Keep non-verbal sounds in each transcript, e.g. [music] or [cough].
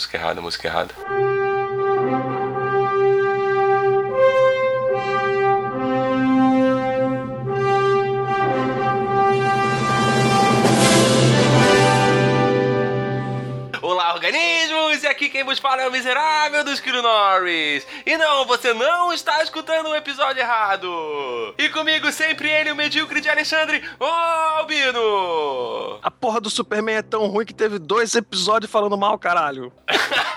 Música errada, música errada. Olá, organismos! E aqui quem vos fala é o miserável do Esquilo Norris. E não, você não está escutando o episódio errado. E comigo sempre ele, o medíocre de Alexandre, o Albino. Porra do Superman é tão ruim que teve dois episódios falando mal, caralho. [laughs]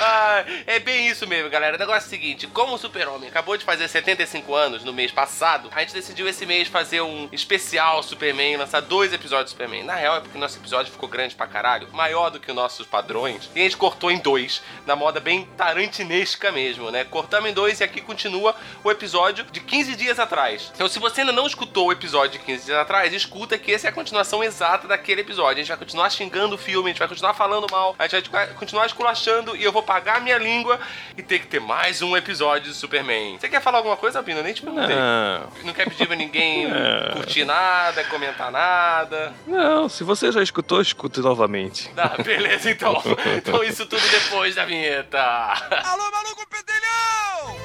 Ah, [laughs] é bem isso mesmo, galera. O negócio é o seguinte: como o Super-Homem acabou de fazer 75 anos no mês passado, a gente decidiu esse mês fazer um especial Superman, lançar dois episódios de Superman. Na real, é porque nosso episódio ficou grande pra caralho, maior do que os nossos padrões, e a gente cortou em dois, na moda bem tarantinesca mesmo, né? Cortamos em dois e aqui continua o episódio de 15 dias atrás. Então, se você ainda não escutou o episódio de 15 dias atrás, escuta que essa é a continuação exata daquele episódio. A gente vai continuar xingando o filme, a gente vai continuar falando mal, a gente vai continuar esculachando e eu vou pagar minha língua e ter que ter mais um episódio de Superman. Você quer falar alguma coisa, Albino? Eu nem te perguntei. Não, Não quer pedir pra ninguém Não. [laughs] curtir nada, comentar nada. não, se você já escutou, escute novamente. Tá, [laughs] beleza então. Então isso tudo depois da vinheta. Alô, maluco pedelhão!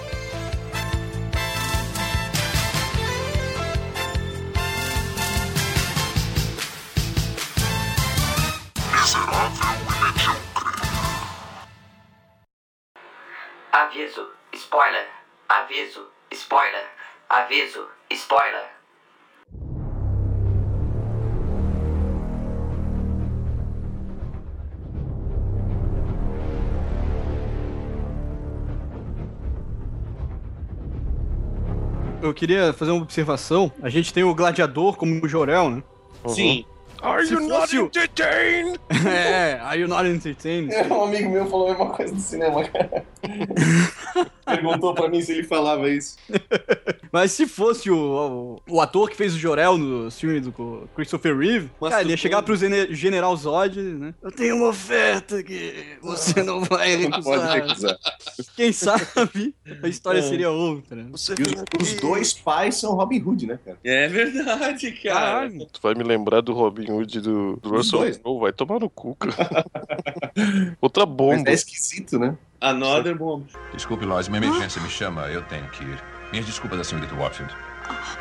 Aviso, spoiler. Aviso, spoiler. Aviso, spoiler. Eu queria fazer uma observação. A gente tem o Gladiador como o Jorel, né? Sim. Are Se you not o- entertained? [laughs] é, Are You Not Entertained? [laughs] Um amigo meu falou a mesma coisa do cinema, cara. Perguntou pra mim se ele falava isso. [laughs] Mas se fosse o, o, o ator que fez o Jorel no filme do Christopher Reeve, Mas cara, ele ia chegar pro Gene- General Zod, né? Eu tenho uma oferta que você [laughs] não vai Não pode recusar. recusar. Quem sabe a história É. seria outra. né? Você E os, os dois pais são Robin Hood, né, cara? É verdade, cara. Caralho. Tu vai me lembrar do Robin Hood do, do Russell dois. Crowe, vai tomar no cu, cara. [laughs] Outra Mas bomba. é esquisito, né? Another bomb. Desculpe, Lois, uma emergência me chama, eu tenho que ir. Minhas desculpas, senhorita Watfield.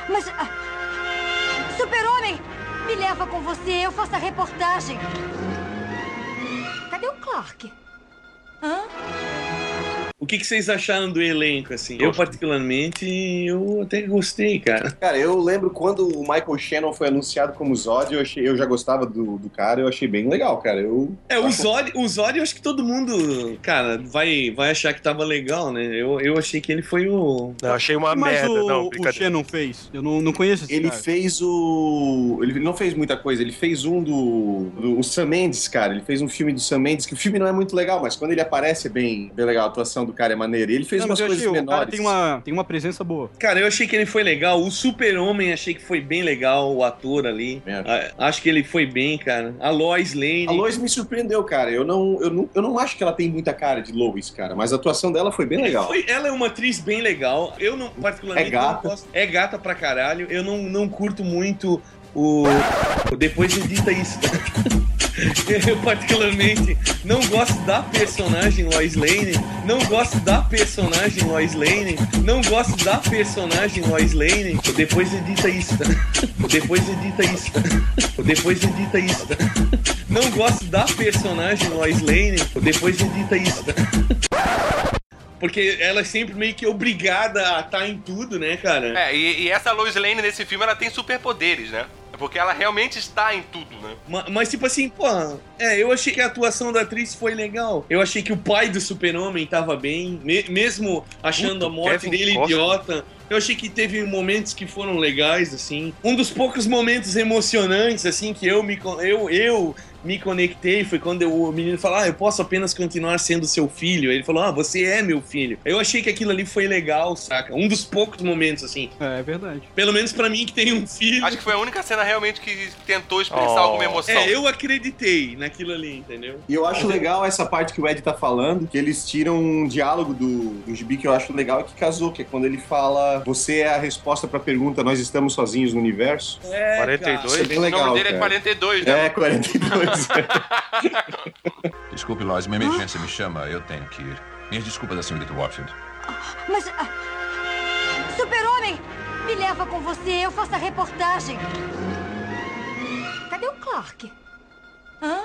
Mas. ah, Super-Homem! Me leva com você, eu faço a reportagem. Cadê o Clark? Hã? O que, que vocês acharam do elenco, assim? Eu, particularmente, eu até gostei, cara. Cara, eu lembro quando o Michael Shannon foi anunciado como Zod, eu, achei, eu já gostava do, do cara, eu achei bem legal, cara. Eu, É, o Zod, o Zod eu acho que todo mundo, cara, vai, vai achar que tava legal, né? Eu, eu achei que ele foi o... Não, achei uma Mas merda. o, não, o. Shannon fez? Eu não, não conheço esse ele cara. fez o. Ele não fez muita coisa, ele fez um do, do. O Sam Mendes, cara. Ele fez um filme do Sam Mendes, que o filme não é muito legal, mas quando ele aparece é bem, bem legal. A atuação do cara é maneira. E ele fez Não, umas coisas achei, o cara menores. tem uma, tem uma presença boa. Cara, eu achei que ele foi legal. O Super-Homem achei que foi bem legal, o ator ali. É. A- Acho que ele foi bem, cara. A Lois Lane... A Lois me surpreendeu, cara. Eu não, eu, não, eu não acho que ela tem muita cara de Lois, cara, mas a atuação dela foi bem legal. Foi- ela é uma atriz bem legal. Eu não, particularmente, É gata. gosto. É gata pra caralho. Eu não, não curto muito o. o- Depois edita isso. [laughs] [laughs] Eu, particularmente, não gosto da personagem Lois Lane. Não gosto da personagem Lois Lane. Não gosto da personagem Lois Lane. Depois edita isso. [laughs] Depois edita isso. [laughs] Depois edita isso. Não gosto da personagem Lois Lane. Depois edita isso. Porque ela é sempre meio que obrigada a estar em tudo, né, cara? É, e, e essa Lois Lane nesse filme, ela tem superpoderes, né? É Porque ela realmente está em tudo, né? Ma- Mas, tipo assim, pô, é, eu achei que a atuação da atriz foi legal. Eu achei que o pai do super-homem tava bem, me- mesmo achando Puta, a morte Kevin dele Costner. idiota. Eu achei que teve momentos que foram legais, assim. Um dos poucos momentos emocionantes, assim, que eu me, eu, eu me conectei foi quando o menino falou: Ah, eu posso apenas continuar sendo seu filho. Ele falou: Ah, você é meu filho. Eu achei que aquilo ali foi legal, saca? Um dos poucos momentos, assim. É, é verdade. Pelo menos pra mim que tem um filho. Acho que foi a única cena realmente que tentou expressar Oh. alguma emoção. É, eu acreditei naquilo ali, entendeu? E eu acho legal essa parte que o Ed tá falando, que eles tiram um diálogo do, do gibi que eu acho legal e que casou, que é quando ele fala fala: Você é a resposta pra pergunta: Nós estamos sozinhos no universo? É, 42? Isso é bem o legal. nome dele é cara. 42, né? É, 42. [laughs] Desculpe, Lois, uma emergência me chama, eu tenho que ir. Minhas desculpas à senhorita Watfield. Mas. ah, Super-Homem! Me leva com você, eu faço a reportagem. Cadê o Clark? Hã?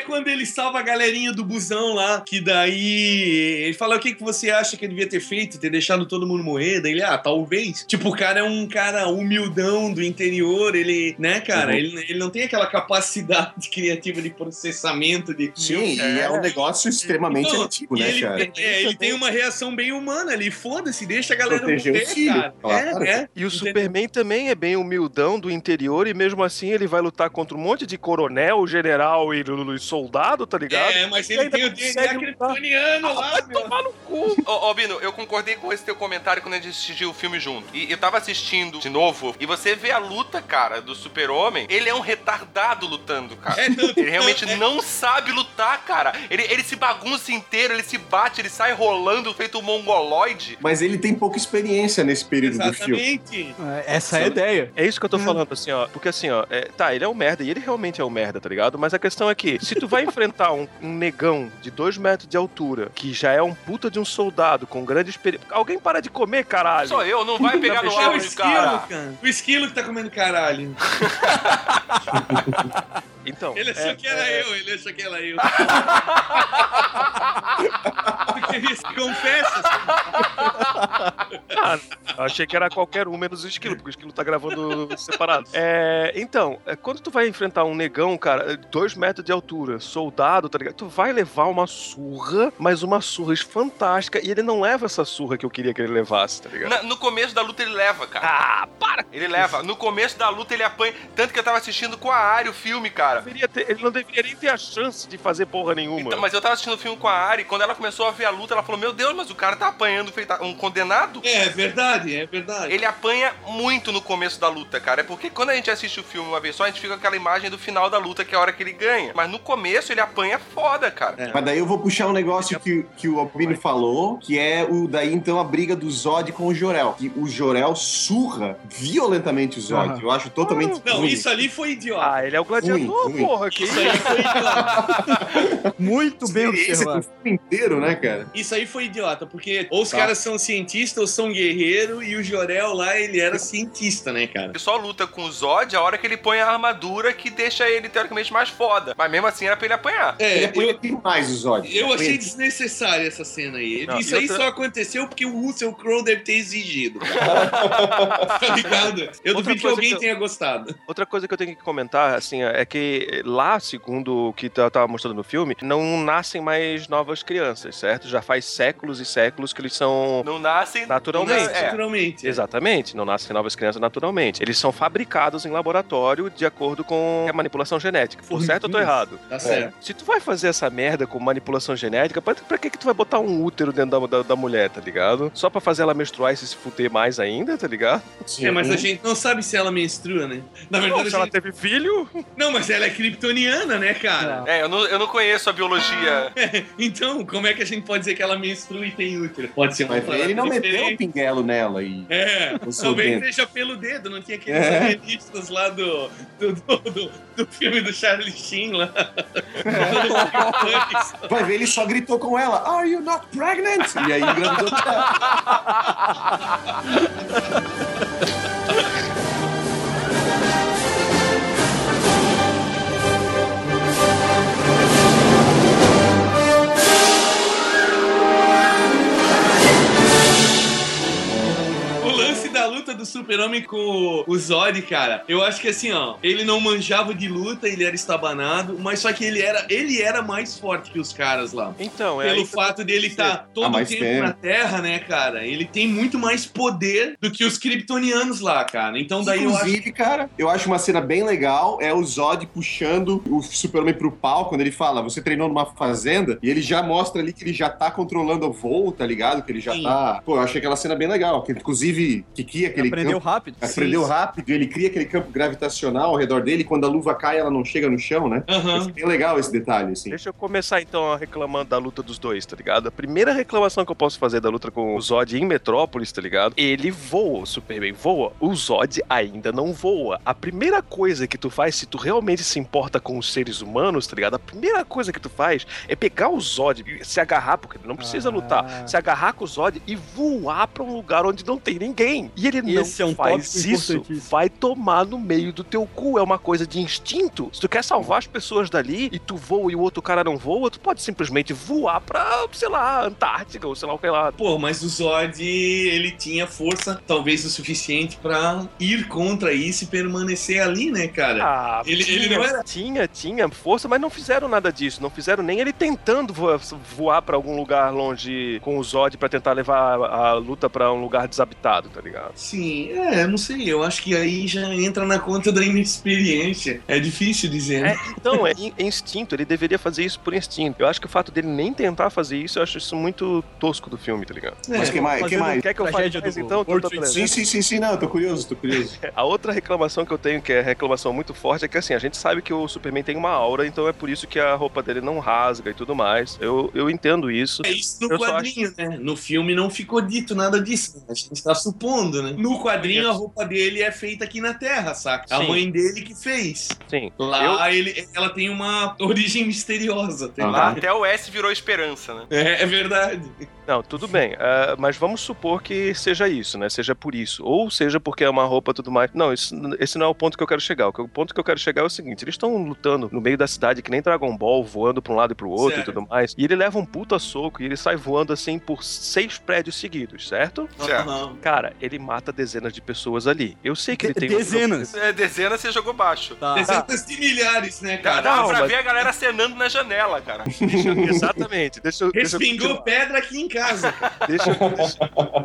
É quando ele salva a galerinha do busão lá, que daí ele fala o que, que você acha que ele devia ter feito, ter deixado todo mundo morrer, daí ele, ah, talvez. Tipo, o cara é um cara humildão do interior, ele, né, cara, Uhum. ele, ele não tem aquela capacidade [laughs] criativa de processamento de... Sim, e é um negócio extremamente Então, antigo, né, ele, cara? é, ele tem uma reação bem humana ali, foda-se, deixa a galera Proteger morrer, o filho, cara. claro. É, é. E o Entendeu? Superman também é bem humildão do interior e mesmo assim ele vai lutar contra um monte de coronel, general e, e soldado, tá ligado? É, mas ele ainda tem o DNA kryptoniano lá, Vai meu. tomar no cu! [laughs] Ô, ô, Bino, eu concordei com esse teu comentário quando a gente assistiu o filme junto. E eu tava assistindo de novo, e você vê a luta, cara, do super-homem. Ele é um retardado lutando, cara. É, tanto- Ele realmente é. não sabe lutar, cara. Ele, ele se bagunça inteiro, ele se bate, ele sai rolando feito um mongoloide. Mas ele tem pouca experiência nesse período do filme. Exatamente. É, Essa é a ideia. É isso que eu tô falando, assim, ó. Porque assim, ó, é, tá, ele é um merda, e ele realmente é um merda, tá ligado? Mas a questão é que, se tu vai enfrentar um, um negão de dois metros de altura, que já é um puta de um soldado com grande experiência. Alguém para de comer, caralho! Sou eu, não vai pegar no É o áudio, esquilo, cara. cara. O esquilo que tá comendo caralho. [laughs] Então. Ele achou é- que era é- eu, ele achou que era eu. Porque ele se confessa. assim. Ah, eu achei que era qualquer um menos o esquilo, porque o esquilo tá gravando separado. É, então, é, quando tu vai enfrentar um negão, cara, dois metros de altura, soldado, tá ligado? Tu vai levar uma surra, mas uma surra fantástica, e ele não leva essa surra que eu queria que ele levasse, tá ligado? Na- no começo da luta ele leva, cara. Ah, para! Ele leva. No começo da luta ele apanha. Tanto que eu tava assistindo com a Ari o filme, cara. Deveria ter- ele não deveria nem ter a chance de fazer porra nenhuma. Então, mas eu tava assistindo o filme com a Ari, quando ela começou a ver a luta, ela falou: Meu Deus, mas o cara tá apanhando feito um condenado? É verdade, é verdade. Ele apanha muito no começo da luta, cara. É porque quando a gente assiste o filme uma vez só, a gente fica com aquela imagem do final da luta, que é a hora que ele ganha. Mas no começo ele apanha foda, cara. É. Mas daí eu vou puxar um negócio que, que o Albino falou, que é o daí então a briga do Zod com o Jorel. Que o Jorel surra violentamente o Zod. Aham. Eu acho totalmente Não, ruim. isso ali foi idiota. Ah, ele é o gladiador, Ruim, ruim. porra. Que Isso aí foi idiota. Muito bem observado. do filme inteiro, né, cara? Isso aí foi idiota, porque ou os Tá. caras são cientistas ou são guerreiro e o Jorel lá, ele era cientista, né, cara? Ele só luta com o Zod a hora que ele põe a armadura que deixa ele teoricamente mais foda. Mas mesmo assim era pra ele apanhar. Ele É, apanha eu, demais o Zod. eu achei desnecessária essa cena aí. Não, Isso aí outra- só aconteceu porque o Russell Crowe deve ter exigido. [laughs] tá ligado? Eu Outra duvido que alguém que eu- tenha gostado. Outra coisa que eu tenho que comentar, assim, é que lá, segundo o que tá- tava mostrando no filme, não nascem mais novas crianças, certo? Já faz séculos e séculos que eles são Não nascem. naturalmente. Não, é. Naturalmente. Exatamente, não nascem novas crianças naturalmente. Eles são fabricados em laboratório de acordo com a manipulação genética. Por certo ou tô errado? Tá certo. Se tu vai fazer essa merda com manipulação genética, pra, pra que que tu vai botar um útero dentro da, da, da mulher, tá ligado? Só pra fazer ela menstruar e se fuder mais ainda, tá ligado? É, mas a gente não sabe se ela menstrua, né? Na Não, verdade, se a ela gente... teve filho, não, mas ela é kryptoniana, né, cara? É, eu não, eu não conheço a biologia. [laughs] Então, como é que a gente pode dizer que ela menstrua e tem útero? Pode ser uma Mas ele não meteu o diferente. pinguelo nela e. É, talvez dedo. seja pelo dedo, não tinha aqueles É. lá do, do, do, do- do filme do Charlie Sheen lá. [laughs] Vai ver, ele só gritou com ela: Are you not pregnant? E aí engravidou [laughs] luta do super-homem com o Zod, cara, eu acho que assim, ó, ele não manjava de luta, ele era estabanado, mas só que ele era, ele era mais forte que os caras lá. então, é Pelo fato dele estar todo Há o tempo tempo. na Terra, né, cara? Ele tem muito mais poder do que os kryptonianos lá, cara. Então daí eu acho Inclusive, cara, eu acho uma cena bem legal. É o Zod puxando o Super-Homem pro pau quando ele fala: Você treinou numa fazenda. E ele já mostra ali que ele já tá controlando o voo, tá ligado? Que ele já Sim. tá. Pô, eu achei aquela cena bem legal. Que, inclusive, Kiki, aquele Aprendeu rápido. Aprendeu rápido, ele cria aquele campo gravitacional ao redor dele, quando a luva cai, ela não chega no chão, né? Aham. É bem legal esse detalhe, assim. Deixa eu começar então reclamando da luta dos dois, tá ligado? A primeira reclamação que eu posso fazer da luta com o Zod em Metrópolis, tá ligado? Ele voa, o Superman voa. O Zod ainda não voa. A primeira coisa que tu faz, se tu realmente se importa com os seres humanos, tá ligado? A primeira coisa que tu faz é pegar o Zod, e se agarrar, porque ele não precisa Ah. lutar, se agarrar com o Zod e voar pra um lugar onde não tem ninguém. E ele Esse é não um faz isso, vai tomar no meio do teu cu. É uma coisa de instinto. Se tu quer salvar as pessoas dali e tu voa e o outro cara não voa, tu pode simplesmente voar pra, sei lá, Antártica ou sei lá o que lá. Pô, mas o Zod, ele tinha força, talvez o suficiente pra ir contra isso e permanecer ali, né, cara? Ah, Ele- tinha, ele não era- tinha, tinha força, mas não fizeram nada disso. Não fizeram nem ele tentando voar, voar para algum lugar longe com o Zod pra tentar levar a, a luta pra um lugar desabitado, tá ligado? Sim, é, não sei, eu acho que aí já entra na conta da inexperiência. É difícil dizer, né? É, então, é é instinto, ele deveria fazer isso por instinto. Eu acho que o fato dele nem tentar fazer isso, eu acho isso muito tosco do filme, tá ligado? É, Mas que mais? Que mais? Quer que eu fale Tragédia mais então? Sim, sim, sim, sim, não, tô curioso, tô curioso. [laughs] A outra reclamação que eu tenho, que é reclamação muito forte, é que assim, a gente sabe que o Superman tem uma aura, então é por isso que a roupa dele não rasga e tudo mais. Eu, eu entendo isso. É isso no Eu quadrinho, né? No filme não ficou dito nada disso. né? A gente tá supondo, né? No quadrinho, a roupa dele é feita aqui na Terra, saca? A Sim. mãe dele que fez. Sim. Lá ele, ela tem uma origem misteriosa. Ah. ligado? Até o S virou esperança, né? É, é verdade. Não, tudo bem. ah, mas vamos supor que seja isso, né? Seja por isso. Ou seja porque é uma roupa e tudo mais. Não, isso- esse não é o ponto que eu quero chegar. O que- O ponto que eu quero chegar é o seguinte: eles estão lutando no meio da cidade que nem Dragon Ball, voando pra um lado e pro outro Certo. e tudo mais. E ele leva um puta soco e ele sai voando assim por seis prédios seguidos, certo? Certo. Cara, ele mata dezenas de pessoas ali. Eu sei que ele tem. um- Dezenas. É, dezena você jogou baixo. Tá. Dezenas de milhares, né, Dá, cara? dá Não, pra mas- ver a galera acenando na janela, cara. [laughs] Deixa eu- exatamente. Deixa eu. deixa eu Respingou continuar. pedra aqui em casa. [laughs] Deixa, deixa-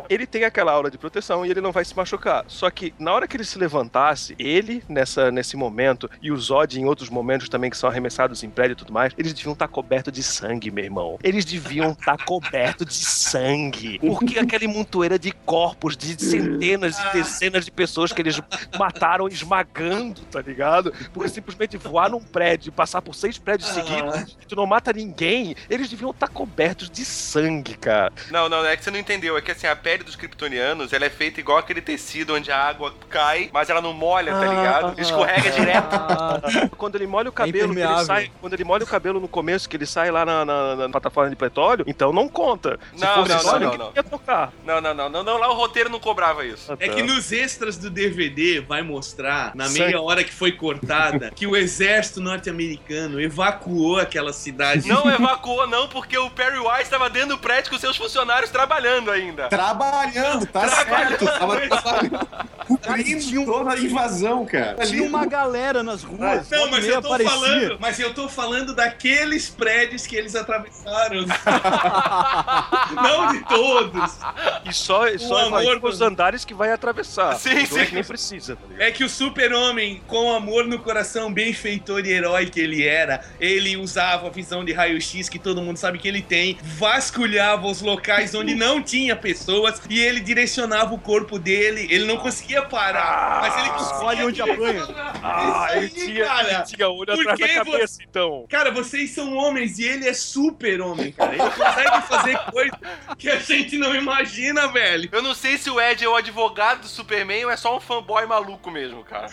Ele tem aquela aura de proteção e ele não vai se machucar. Só que na hora que ele se levantasse, ele, nessa, nesse momento, e o Zod em outros momentos também que são arremessados em prédio e tudo mais, eles deviam estar cobertos de sangue, meu irmão. Eles deviam estar cobertos de sangue. Porque aquela montoeira de corpos, de centenas e dezenas de pessoas que eles mataram esmagando, tá ligado? Porque simplesmente voar num prédio e passar por seis prédios Ah. seguidos, tu não mata ninguém, eles deviam estar cobertos de sangue, cara. Não, não, é que você não entendeu. É que assim, a pele dos kryptonianos, ela é feita igual aquele tecido onde a água cai, mas ela não molha, tá ligado? Escorrega direto. Ah, [laughs] Quando ele molha o cabelo, ele impermeável. sai, quando ele molha o cabelo no começo, que ele sai lá na, na- na plataforma de petróleo, então não conta. Se Não, fosse não, sangue, não, não, não. ia tocar. Não, não, não, não, não, lá o roteiro não cobrava isso. Ah, É que nos extras do DVD vai mostrar, na Sangue. meia hora que foi cortada, que o exército norte-americano evacuou aquela cidade. Não evacuou, não, porque o Perry Wise tava dentro do prédio com seus funcionários trabalhando ainda. Trabalhando, tá Trabalhando. certo. Tava trabalhando. Cumprindo toda a invasão, cara. Tinha uma galera nas ruas. Não, mas eu tô aparecia. falando, mas eu tô falando daqueles prédios que eles atravessaram. [laughs] Não de todos. E só, só amor andares que vai atravessar. Sim, sim. nem precisa, tá? É que o super-homem, com amor no coração, benfeitor e herói que ele era, ele usava a visão de raio-x que todo mundo sabe que ele tem, vasculhava os locais onde não tinha pessoas e ele direcionava o corpo dele. Ele não conseguia parar, mas ele conseguia. Olha onde apanha. Ah, Isso ele aí, tinha, cara. ele tinha olho Por atrás da que cabeça, então. Cara, vocês são homens e ele é super-homem, cara. Ele consegue fazer coisas que a gente não imagina, velho. Eu não sei se o Ed é o advogado do Superman ou é só um fanboy maluco mesmo, cara.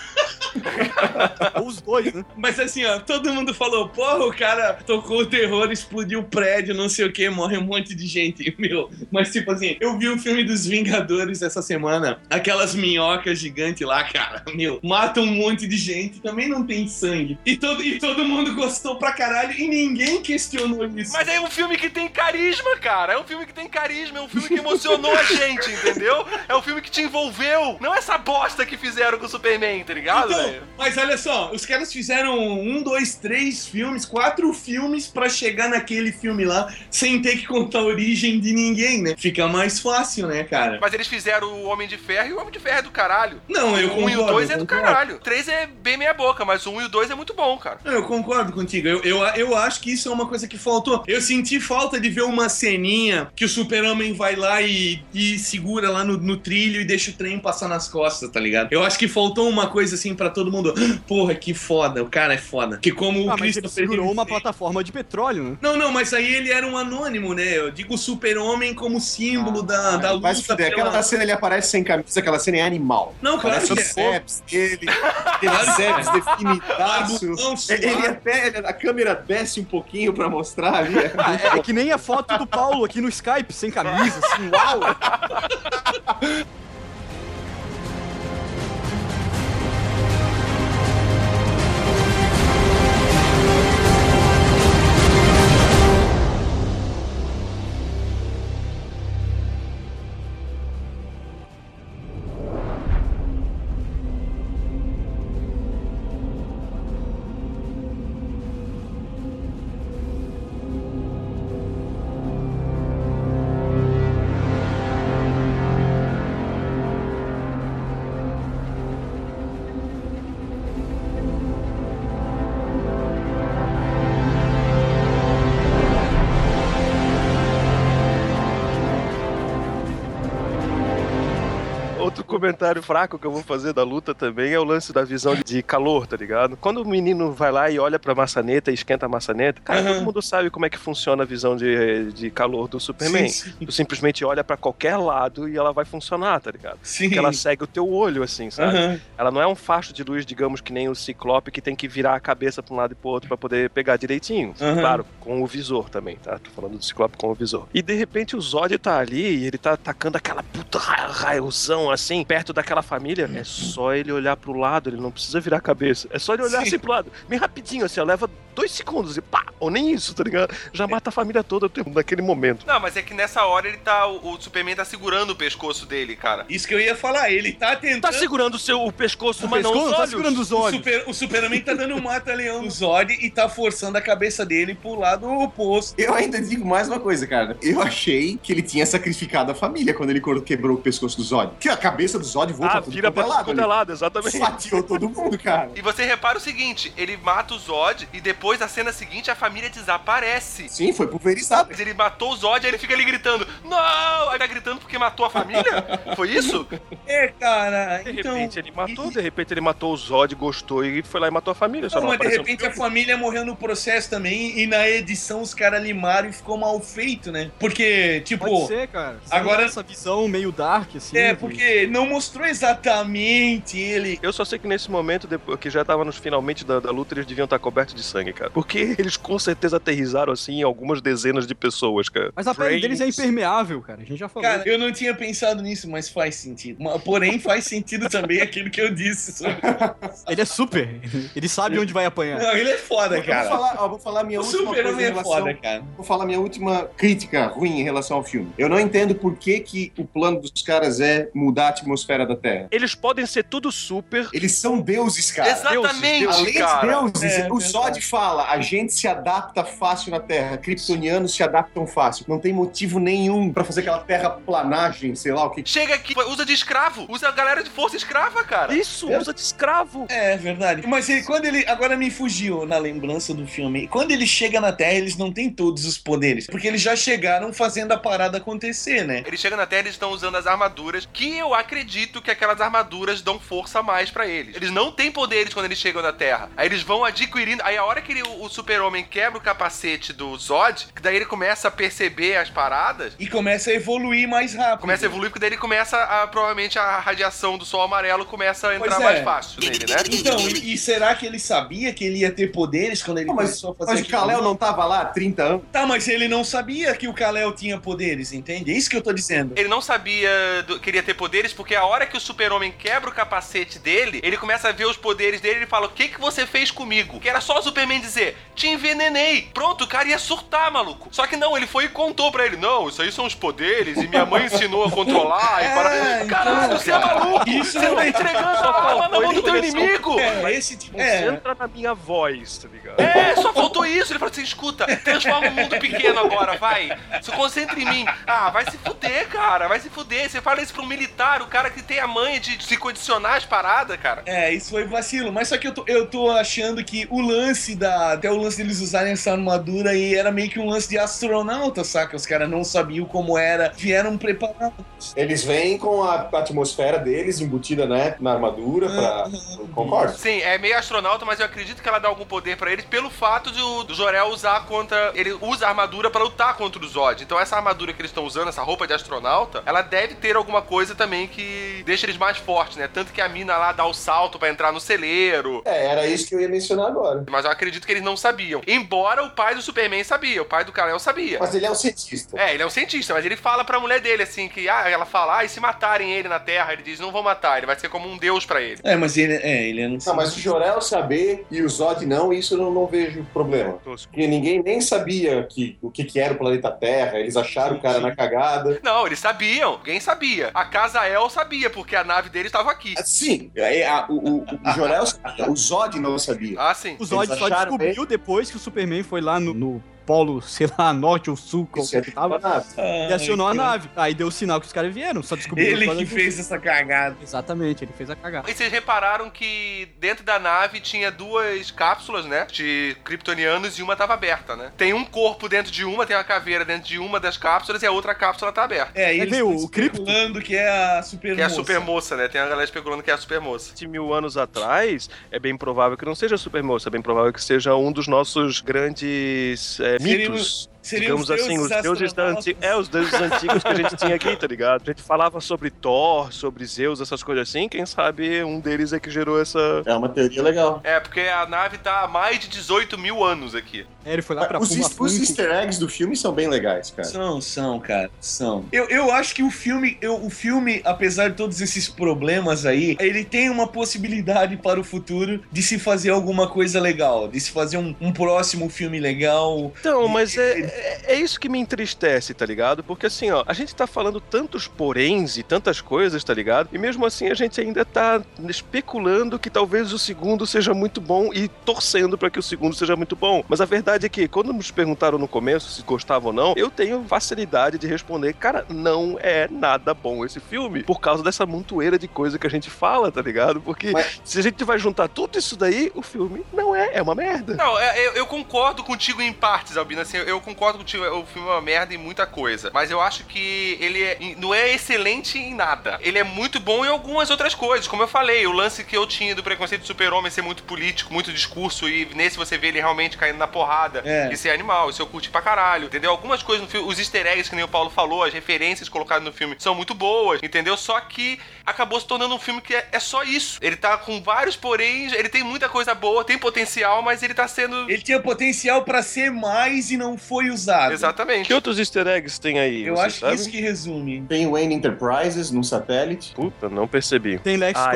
[laughs] Ou os dois, né? Mas assim, ó, todo mundo falou, porra, o cara tocou o terror, explodiu o prédio, não sei o que, morre um monte de gente, [laughs] meu. Mas tipo assim, eu vi o filme dos Vingadores essa semana, aquelas minhocas gigantes lá, cara, meu, matam um monte de gente, também não tem sangue. E todo, e todo mundo gostou pra caralho e ninguém questionou isso. Mas é um filme que tem carisma, cara. É um filme que tem carisma, é um filme que emocionou a gente, entendeu? É um filme que te envolveu. Não essa bosta que fizeram com o Superman, tá ligado, Então, mas olha só, os caras fizeram um, dois, três filmes, quatro filmes pra chegar naquele filme lá sem ter que contar a origem de ninguém, né? Fica mais fácil, né, cara? Mas eles fizeram o Homem de Ferro e o Homem de Ferro é do caralho. Não, eu o 1 e o concordo, 2 é do concordo. caralho. O 3 é bem meia boca, mas o 1 e o 2 é muito bom, cara. Não, Eu concordo contigo. Eu, eu, eu acho que isso é uma coisa que faltou. Eu senti falta de ver uma ceninha que o super-homem vai lá e, e segura lá no, no trilho e deixa o trem passar nas costas, tá ligado? Eu acho que faltou uma coisa assim pra todo mundo. [gasps] Porra, que foda, o cara é foda. Que como o Ah, mas ele Christopher segurou uma plataforma de petróleo, né? Não, não, mas aí ele era um anônimo, né? Eu digo super-homem como símbolo da, da Ah, Vai se luta fuder. pela- Aquela cena ele aparece sem camisa, aquela cena é animal. Não, claro Parece que é. abs dele, [laughs] aqueles abs definidaço. Barbudão, suado. Ele até, ele- a câmera desce um pouquinho pra mostrar ali. Ah, é, é que nem a foto do Paulo aqui no Skype, sem camisa, assim, uau! [laughs] comentário fraco que eu vou fazer da luta também é o lance da visão de calor, tá ligado? Quando o menino vai lá e olha pra maçaneta e esquenta a maçaneta, cara, Aham. todo mundo sabe como é que funciona a visão de, de calor do Superman. Sim, sim. Tu simplesmente olha pra qualquer lado e ela vai funcionar, tá ligado? Sim. Porque ela segue o teu olho, assim, sabe? Aham. Ela não é um facho de luz, digamos, que nem o Ciclope, que tem que virar a cabeça pra um lado e pro outro pra poder pegar direitinho. Aham. Claro, com o visor também, tá? Tô falando do Ciclope com o visor. E de repente o Zod tá ali e ele tá atacando aquela puta ra- raiozão assim, perto daquela família. É só ele olhar pro lado, ele não precisa virar a cabeça. É só ele olhar Sim. assim pro lado, bem rapidinho, assim, ó, leva dois segundos e pá, ou nem isso, tá ligado? Já mata a família toda naquele momento. Não, mas é que nessa hora ele tá. O, o Superman tá segurando o pescoço dele, cara. Isso que eu ia falar, ele tá tentando. Tá segurando o seu o pescoço, O mas não pescoço os tá olhos. segurando os O, olhos. super, o Superman tá dando um mata-leão no Zod e tá forçando a cabeça dele pro lado oposto. Eu ainda digo mais uma coisa, cara. Eu achei que ele tinha sacrificado a família quando ele quebrou o pescoço do Zod. Que a cabeça do Zod voa Ah, pra tudo vira quanto é pra lado tudo é lado, exatamente. Fatiou todo mundo, cara. E você repara o seguinte: ele mata o Zod e depois, na cena seguinte, a família desaparece. Sim, foi pulverizado. Mas ele matou o Zod, aí ele fica ali gritando: Não! Aí tá gritando porque matou a família? Foi isso? É, cara, De então. repente ele matou, de repente ele matou o Zod, gostou e foi lá e matou a família. Só Não, não, mas de repente a filme. família morreu no processo também e na edição os caras limaram e ficou mal feito, né? Porque, tipo. Pode ser, cara. Você agora- essa visão meio dark, assim. É, porque não mostrou exatamente ele. Eu só sei que nesse momento, depois que já tava nos finalmente da, da luta, eles deviam estar cobertos de sangue, cara. Porque [laughs] eles com certeza aterrizaram assim em algumas dezenas de pessoas, cara. Mas a pele deles é impermeável, cara. A gente já falou. Cara, eu não tinha pensado nisso, mas faz sentido. Mas, Porém, faz sentido também aquilo que eu disse. sobre- [laughs] Ele é super. Ele sabe onde vai apanhar. Não, ele é foda, Eu vou cara. falar, ó, vou falar minha O última coisa em Super-Homem é relação... foda, cara. Vou falar minha última crítica ruim em relação ao filme. Eu não entendo por que, que o plano dos caras é mudar a atmosfera da Terra. Eles podem ser tudo super. Eles são deuses, cara. Exatamente, Além cara. de deuses, É, o. Zod fala, a gente se adapta fácil na Terra, kryptonianos se adaptam fácil. Não tem motivo nenhum pra fazer aquela terraplanagem, sei lá o que. Chega aqui, usa de escravo. Usa a galera de força escrava, cara. Isso, usa de escravo. É verdade. Mas ele, quando ele. Agora me fugiu na lembrança do filme. Quando ele chega na Terra, eles não têm todos os poderes. Porque eles já chegaram fazendo a parada acontecer, né? Eles chegam na Terra e eles estão usando as armaduras, que eu acredito que aquelas armaduras dão força a mais pra eles. Eles não têm poderes quando eles chegam na Terra. Aí eles vão adquirindo. Aí a hora que ele- o super-homem quebra o capacete do Zod, que daí ele começa a perceber as paradas, E começa a evoluir mais rápido. começa a evoluir, porque daí ele começa a. Provavelmente a radiação do sol amarelo começa a entrar é. mais fácil nele, né? Então, e, e será que ele sabia que ele ia ter poderes quando ele Não, mas, começou a fazer mas o? Kal-El não tava lá há 30 anos? Tá, mas ele não sabia que o Kal-El tinha poderes, entende? É isso que eu tô dizendo. Ele não sabia do, que ele ia ter poderes, porque a hora que o super-homem quebra o capacete dele, ele começa a ver os poderes dele e ele fala: O que, que você fez comigo? Que era só o Superman dizer: Te envenenei. Pronto, o cara ia surtar, maluco. Só que não, ele foi e contou pra ele: Não, isso aí são os poderes e minha mãe ensinou a controlar. e [laughs] para... É, Caralho, você é maluco! Isso você não tá é- entregando a arma na mão do teu inimigo! É, esse tipo. É, Concentra na minha voz, tá ligado? É, só faltou isso. Ele falou assim: escuta, transforma o mundo pequeno agora, vai. Se concentra em mim. Ah, vai se fuder, cara, vai se fuder. Você fala isso pra um militar, o cara que tem a manha de se condicionar as paradas, cara. É, isso foi vacilo. Mas só que eu tô, eu tô achando que o lance da. Até o lance deles usarem essa armadura aí era meio que um lance de astronauta, saca? Os caras não sabiam como era, vieram preparados. Eles vêm com a atmosfera deles embutida né, na armadura pra. Concordo. Sim, é meio astronauta, mas eu acredito que ela dá algum poder pra eles pelo fato de o do Jorel usar contra. Ele usa a armadura pra lutar contra o Zod. Então essa armadura que eles estão usando, essa roupa de astronauta, ela deve ter alguma coisa também que deixa eles mais fortes, né? Tanto que a mina lá dá o salto pra entrar no celeiro. É, era isso que eu ia mencionar agora. Mas eu acredito que eles não sabiam. Embora o pai do Superman sabia, o pai do Kal-El sabia. Mas ele é um cientista. É, ele é um cientista, mas ele fala pra mulher dele assim que ah, ela fala: "Ah, e se matarem ele na Terra?" Ele diz: "Não vão matar, ele vai ser como um deus pra ele". É, mas ele é, ele é não Não, mas o Jorel saber e o Zod não, isso eu não, não vejo problema. Porque ninguém nem sabia que, o que, que era o planeta Terra, eles acharam o cara na cagada. Não, eles sabiam. Alguém sabia. A Casa El sabia, porque a nave dele estava aqui. Sim, é, a- o, o, o Jorel sabia, o Zod não sabia. Ah, sim. O Zod só descobriu depois que o Superman foi lá no, no polo, sei lá, [laughs] norte ou sul, qual Isso é que tava, e acionou a nave. Aí deu o sinal que os caras vieram, só descobriu Ele que fez essa cagada. Exatamente, ele fez a cagada. E vocês repararam que dentro da nave tinha duas cápsulas, né? De kryptonianos e uma tava aberta, né? Tem um corpo dentro de uma, tem uma caveira dentro de uma das cápsulas e a outra cápsula tá aberta. É, e eles estão o especulando que é a super Que é a super moça, né? Tem a galera especulando que é a super moça. 20 mil anos atrás, é bem provável que não seja Supermoça, é bem provável que seja um dos nossos grandes é, Seriam- mitos. Seriam Digamos os assim, os deuses deuses da astronautas. anti... É, os deuses antigos que a gente tinha aqui, tá ligado? A gente falava sobre Thor, sobre Zeus, essas coisas assim. Quem sabe um deles é que gerou essa. É uma teoria legal. É, porque a nave tá há mais de 18 mil anos aqui. É, ele foi lá pra Os, Puma os easter eggs do filme são bem legais, cara. São, são, cara, são. Eu, eu acho que o filme, eu, o filme, apesar de todos esses problemas aí, ele tem uma possibilidade para o futuro de se fazer alguma coisa legal, de se fazer um, um próximo filme legal. Então, mas é, é, é isso que me entristece, tá ligado? Porque assim, ó, a gente tá falando tantos poréns e tantas coisas, tá ligado? E mesmo assim a gente ainda tá especulando que talvez o segundo seja muito bom e torcendo pra que o segundo seja muito bom. Mas a verdade é que, quando nos perguntaram no começo se gostava ou não, eu tenho facilidade de responder, cara, não é nada bom esse filme, por causa dessa montoeira de coisa que a gente fala, tá ligado? Porque Mas- se a gente vai juntar tudo isso daí, o filme não é, é uma merda. Não, é, eu, eu concordo contigo em partes, Albino. Assim, eu concordo contigo. O filme é uma merda em muita coisa. Mas eu acho que ele é- não é excelente em nada. Ele é muito bom em algumas outras coisas. Como eu falei, o lance que eu tinha do preconceito do super-homem ser muito político, muito discurso. E nesse você vê ele realmente caindo na porrada. É. E ser animal. Isso eu curti pra caralho. Entendeu? Algumas coisas no filme, os easter eggs, que nem o Paulo falou, as referências colocadas no filme são muito boas. Entendeu? Só que acabou se tornando um filme que é, é só isso. Ele tá com vários poréns. Ele tem muita coisa boa, tem potencial, mas ele tá sendo. Ele tinha potencial pra ser mais e não foi usado. Exatamente. Que outros easter eggs tem aí? Eu acho que sabe? isso que resume. Tem o Wayne Enterprises num satélite. Puta, não percebi. Tem Lex Ah,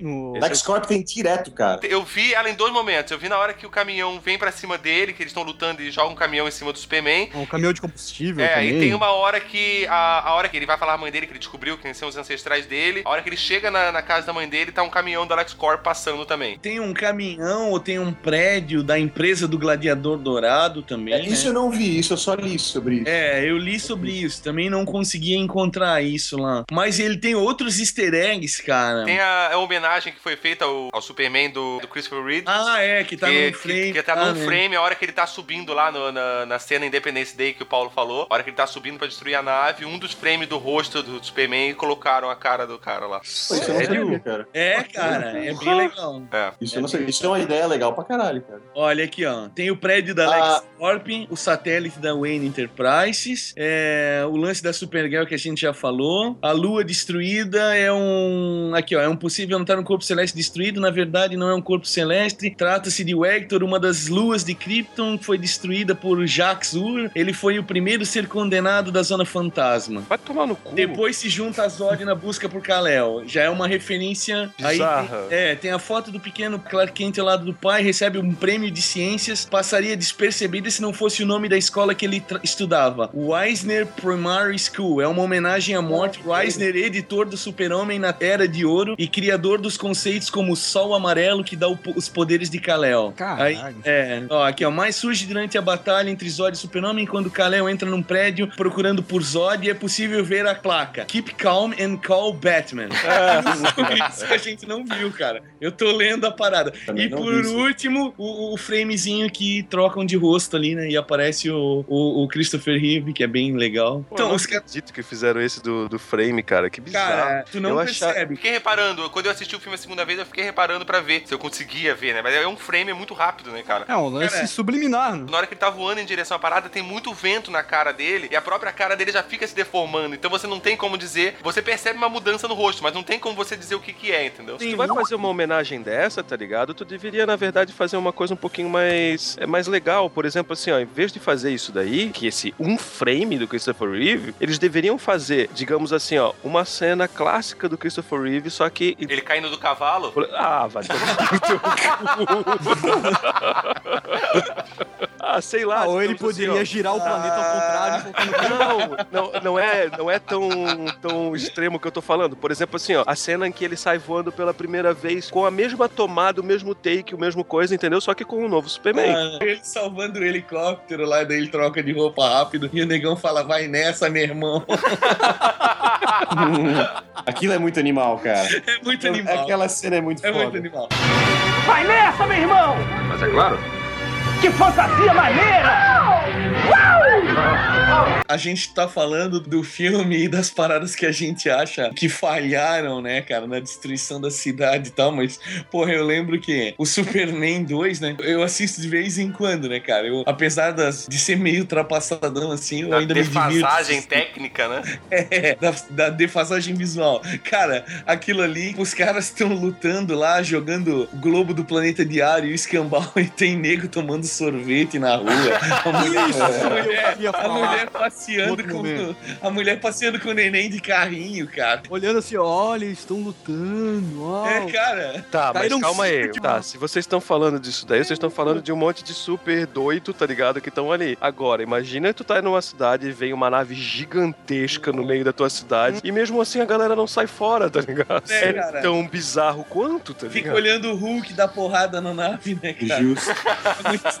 no... LexCorp tem direto, cara. Eu vi ela em dois momentos. Eu vi na hora que o caminhão vem pra cima dele, que eles estão lutando e jogam um caminhão em cima do Superman. Um caminhão de combustível É, também. e tem uma hora que. A, a hora que ele vai falar à mãe dele, que ele descobriu quem são os ancestrais dele. A hora que ele chega na, na casa da mãe dele, tá um caminhão da LexCorp passando também. Tem um caminhão ou tem um prédio da empresa do Gladiador Dourado também. É, né? isso eu não vi, isso eu só li sobre isso. É, eu li sobre isso, também não conseguia encontrar isso lá. Mas ele tem outros easter eggs, cara. Tem a, a homenagem que foi feita ao, ao Superman do, do Christopher Reeve. Ah, é, que tá que, num frame. Que, que tá ah, num né? frame, a hora que ele tá subindo lá no- na, na cena Independence Day que o Paulo falou, a hora que ele tá subindo pra destruir a nave, um dos frames do rosto do Superman e colocaram a cara do cara lá. Pô, isso eu não Sério? sabia, cara. É, cara, é bem legal. É. Isso eu não sabia. Isso é uma ideia legal pra caralho, cara. Olha aqui, ó. Tem o prédio da Ah. LexCorp, o satélite da Wayne Enterprises, é, o lance da Supergirl que a gente já falou. A lua destruída é um. Aqui, ó. É um possível notar um corpo celeste destruído. Na verdade, não é um corpo celeste. Trata-se de Vector, uma das luas de Krypton, foi destruída por Jax Ur. Ele foi o primeiro a ser condenado da Zona Fantasma. Vai tomar no cu. Depois se junta a Zod na busca por Kal-El. Já é uma referência. Aí Bizarra. tem, é, tem a foto do pequeno Clark Kent ao lado do pai, recebe um prêmio de ciências. Passaria despercebida se não fosse o nome da escola escola que ele estudava, Weisner Primary School. É uma homenagem a Mort Weisner, editor do Super-Homem na Era de Ouro e criador dos conceitos como o Sol Amarelo que dá o os poderes de Kal-El. Aí, é, ó, aqui ó, mais surge durante a batalha entre Zod e Super-Homem quando Kal-El entra num prédio procurando por Zod e é possível ver a placa Keep calm and call Batman. [laughs] Isso que a gente não viu, cara. Eu tô lendo a parada. Também e por último, o, o framezinho que trocam de rosto ali, né? E aparece o, o, o Christopher Reeve, que é bem legal. Pô, eu então, não os caras. acredito que fizeram esse do, do frame, cara. Que bizarro. Cara, tu não Eu achava- percebe. Fiquei reparando, quando eu assisti o filme a segunda vez, eu fiquei reparando pra ver se eu conseguia ver, né? Mas é um frame muito rápido, né, cara? É um lance Cara, subliminar. né? Na hora que ele tá voando em direção à parada, tem muito vento na cara dele e a própria cara dele já fica se deformando. Então você não tem como dizer. Você percebe uma mudança no rosto, mas não tem como você dizer o que, que é, entendeu? Se tu vai fazer uma homenagem dessa, tá ligado? Tu deveria, na verdade, fazer uma coisa um pouquinho mais, é, mais legal. Por exemplo, assim, ó, em vez de fazer isso daí, que esse um frame do Christopher Reeve, eles deveriam fazer, digamos assim, ó, uma cena clássica do Christopher Reeve, só que. Ele caindo do cavalo. Ah, vai tomar no teu cu. [laughs] Ah, sei lá. Ah, ou ele assim, poderia ó. girar o planeta ao contrário e no Não, não, não é, não é tão, tão extremo que eu tô falando. Por exemplo, assim, ó, a cena em que ele sai voando pela primeira vez com a mesma tomada, o mesmo take, o mesmo coisa, entendeu? Só que com um novo Superman. Ah, ele salvando o helicóptero lá, daí ele troca de roupa rápido e o negão fala: vai nessa, meu irmão. [laughs] Aquilo é muito animal, cara. É muito animal. Aquela cena é muito É foda. muito animal. Vai nessa, meu irmão! Mas é claro. Que fantasia maneira! A gente tá falando do filme e das paradas que a gente acha que falharam, né, cara, na destruição da cidade e tal, mas, porra, eu lembro que o Superman 2, né, eu assisto de vez em quando, né, cara, eu, apesar das, de ser meio ultrapassadão, assim, eu Da ainda me divirto. defasagem técnica, né? [laughs] É, da, da defasagem visual. Cara, aquilo ali, os caras estão lutando lá, jogando o globo do planeta diário e o escambau [laughs] e tem nego tomando sorvete na rua. [laughs] A mulher, Isso, a eu mulher, passeando com momento. a mulher passeando com o neném de carrinho, cara. Olhando assim, olha, eles estão lutando. Uau. É, cara. Tá, mas Caíram calma aí. de Tá, se vocês estão falando disso daí, vocês estão falando de um monte de super doido, tá ligado? Que estão ali. Agora, imagina tu tá numa cidade e vem uma nave gigantesca no meio da tua cidade e mesmo assim a galera não sai fora, tá ligado? É, É, cara. tão bizarro quanto, tá Fica ligado? olhando o Hulk dar porrada na nave, né, cara? Justo. [laughs] É muito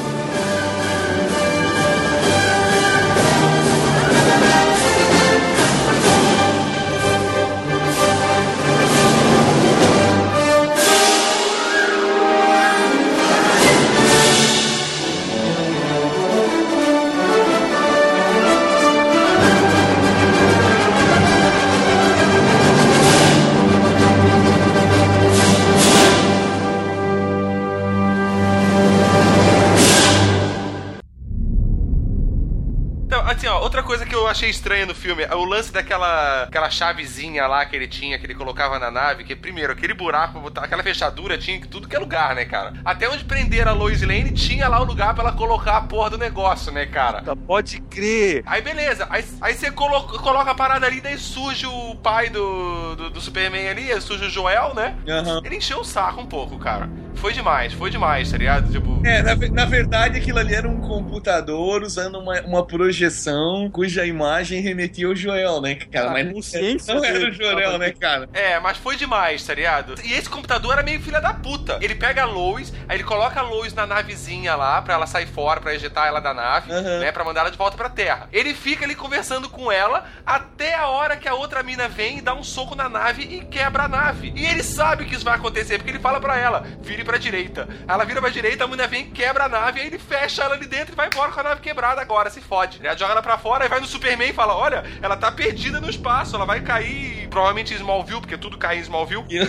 Então, assim, ó, outra coisa que eu achei estranha no filme é o lance daquela aquela chavezinha lá que ele tinha, que ele colocava na nave, que primeiro, aquele buraco, aquela fechadura tinha em tudo que é lugar, né, cara? Até onde prender a Lois Lane tinha lá o lugar pra ela colocar a porra do negócio, né, cara? Pode crer. Aí beleza, aí, aí você colo- coloca a parada ali, daí surge o pai do, do, do Superman ali, surge o Joel, né? Aham. Ele encheu o saco um pouco, cara. Foi demais, foi demais, tá ligado? Tipo. É, na, na verdade aquilo ali era um computador usando uma, uma projeção cuja imagem remetia ao Joel, né, cara? A Mas não, consciência não era o Joel, né, cara? É, mas foi demais, tá ligado? E esse computador era meio filha da puta. Ele pega a Lois, aí ele coloca a Lois na navezinha lá, pra ela sair fora, pra ejetar ela da nave, Aham. né? Pra mandar ela de volta pra Terra. Ele fica ali conversando com ela até a hora que a outra mina vem e dá um soco na nave e quebra a nave. E ele sabe que isso vai acontecer, porque ele fala pra ela, vire pra direita. Ela vira pra direita, a mulher vem, quebra a nave, aí ele fecha ela ali dentro e vai embora com a nave quebrada agora, se fode. Ele joga ela pra fora, aí vai no Superman e fala, olha, ela tá perdida no espaço, ela vai cair, provavelmente em Smallville, porque tudo cai em Smallville. [laughs]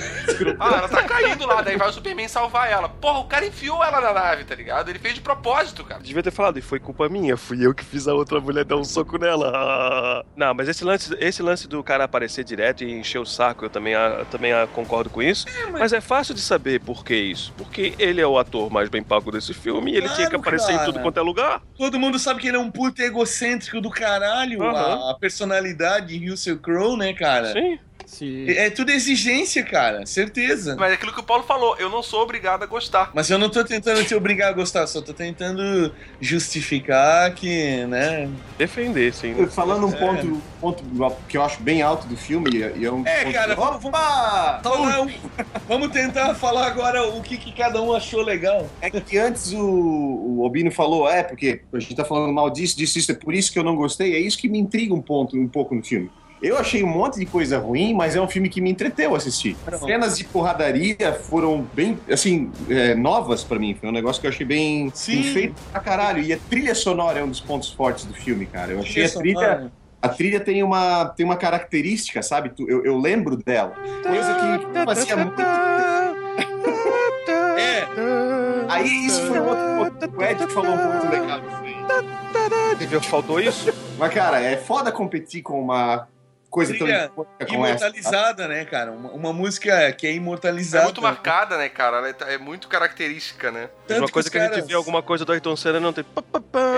Ah, ela tá caindo lá, daí vai o Superman salvar ela. Porra, o cara enfiou ela na nave, tá ligado? Ele fez de propósito, cara. Devia ter falado, e foi culpa minha, fui eu que fiz a outra mulher dar um soco nela. [laughs] Não, mas esse lance, esse lance do cara aparecer direto e encher o saco, eu também, eu também concordo com isso. mas... é fácil de saber por que isso. Porque ele é o ator mais bem pago desse filme e ele tinha que Claro, aparecer em cara. tudo quanto é lugar. Todo mundo sabe que ele é um puto egocêntrico do caralho. Aham. A, a personalidade de Russell Crowe, né, cara? Sim. Sim. É, é tudo exigência, cara. Certeza. Mas é aquilo que o Paulo falou, eu não sou obrigado a gostar. Mas eu não tô tentando te obrigar a gostar, só tô tentando justificar que, né? Defender, sim. Falando um É. ponto, ponto que eu acho bem alto do filme, e é um É, ponto- cara, vamos, vamos, um- vamos tentar falar agora o que, que cada um achou legal. É que antes o, o Albino falou, é, porque a gente tá falando mal disso, disso, isso, é por isso que eu não gostei, é isso que me intriga um ponto, um pouco no filme. Eu achei um monte de coisa ruim, mas é um filme que me entreteu assistir. As cenas de porradaria foram bem, assim, é, novas pra mim. Foi um negócio que eu achei bem, bem feito pra caralho. E a trilha sonora é um dos pontos fortes do filme, cara. Eu achei a trilha... sonora. A trilha tem uma, tem uma característica, sabe? Eu, eu lembro dela. Coisa que fazia muito É, Aí isso foi um outro ponto. O Ed falou um ponto legal. Entendeu? Faltou isso? Mas, cara, é foda competir com uma coisa tão Trilha como essa. imortalizada, né, cara? Uma, uma música que é imortalizada. É muito marcada, né, cara? Ela é- É muito característica, né? Tanto uma que coisa os que a gente caras- vê alguma coisa do Ayrton Senna não tem.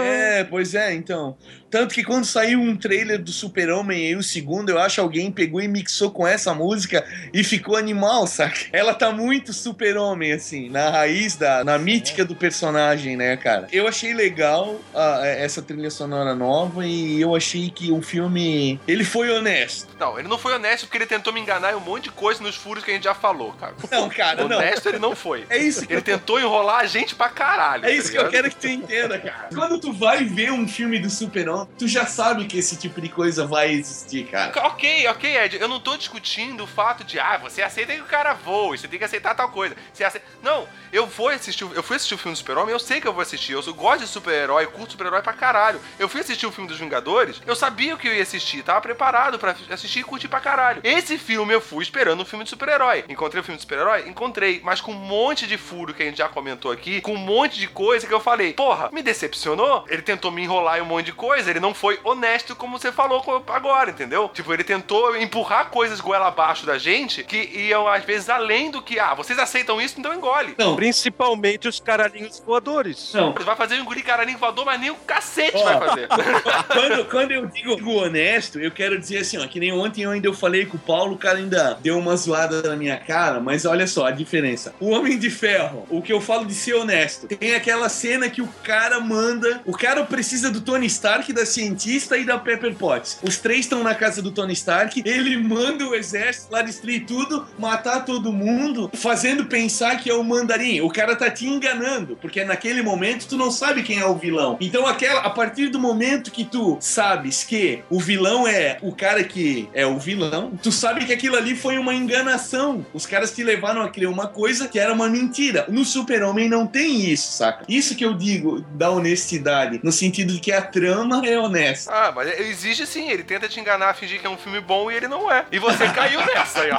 É, pois é, então. Tanto que quando saiu um trailer do Super-Homem e o segundo, eu acho alguém pegou e mixou com essa música e ficou animal, saca? Ela tá muito Super-Homem, assim, na raiz da. na mítica do personagem, né, cara? Eu achei legal ah, essa trilha sonora nova e eu achei que o filme. Ele foi honesto. Não, ele não foi honesto porque ele tentou me enganar em um monte de coisa nos furos que a gente já falou, cara. Não, cara, não. Honesto ele não foi. É isso que Ele eu tentou enrolar a gente pra caralho. É isso tá que eu quero que tu entenda, cara. Quando tu vai ver um filme do Super-Homem, tu já sabe que esse tipo de coisa vai existir, cara. Ok, ok, Ed. Eu não tô discutindo o fato de, ah, você aceita que o cara voe, você tem que aceitar tal coisa. Você aceita... Não, eu vou assistir. o- Eu fui assistir o filme do Super-Homem, eu sei que eu vou assistir. Eu gosto de super-herói, curto super-herói pra caralho. Eu fui assistir o filme dos Vingadores, eu sabia o que eu ia assistir, tava preparado pra assistir e curtir pra caralho. Esse filme eu fui esperando um filme de super-herói. Encontrei o filme de super-herói? Encontrei, mas com um monte de furo que a gente já comentou aqui, com um monte de coisa que eu falei, porra, me decepcionou? Ele tentou me enrolar em um monte de coisa, ele não foi honesto como você falou agora, entendeu? Tipo, ele tentou empurrar coisas goela abaixo da gente que iam, às vezes, além do que, ah, vocês aceitam isso, então engole. Não, Principalmente os caralhinhos voadores. não. Você vai fazer um engolir caralho voador, mas nem o cacete Ó. vai fazer. [laughs] quando, quando eu digo honesto, eu quero dizer assim, ó, que nem ontem eu ainda eu falei com o Paulo, o cara ainda deu uma zoada na minha cara, mas olha só a diferença. O Homem de Ferro, o que eu falo de ser honesto, tem aquela cena que o cara manda, o cara precisa do Tony Stark, da cientista e da Pepper Potts. Os três estão na casa do Tony Stark, ele manda o exército lá destruir tudo, matar todo mundo, fazendo pensar que é o mandarim. O cara tá te enganando, porque naquele momento tu não sabe quem é o vilão. Então aquela, a partir do momento que tu sabes que o vilão é o cara que é o vilão, tu sabe que aquilo ali foi uma enganação. Os caras te levaram a crer uma coisa que era uma mentira. No Super-Homem não tem isso, saca? Isso que eu digo da honestidade, no sentido de que a trama é honesta. Ah, mas exige sim, ele tenta te enganar, fingir que é um filme bom e ele não é. E você caiu nessa aí, ó.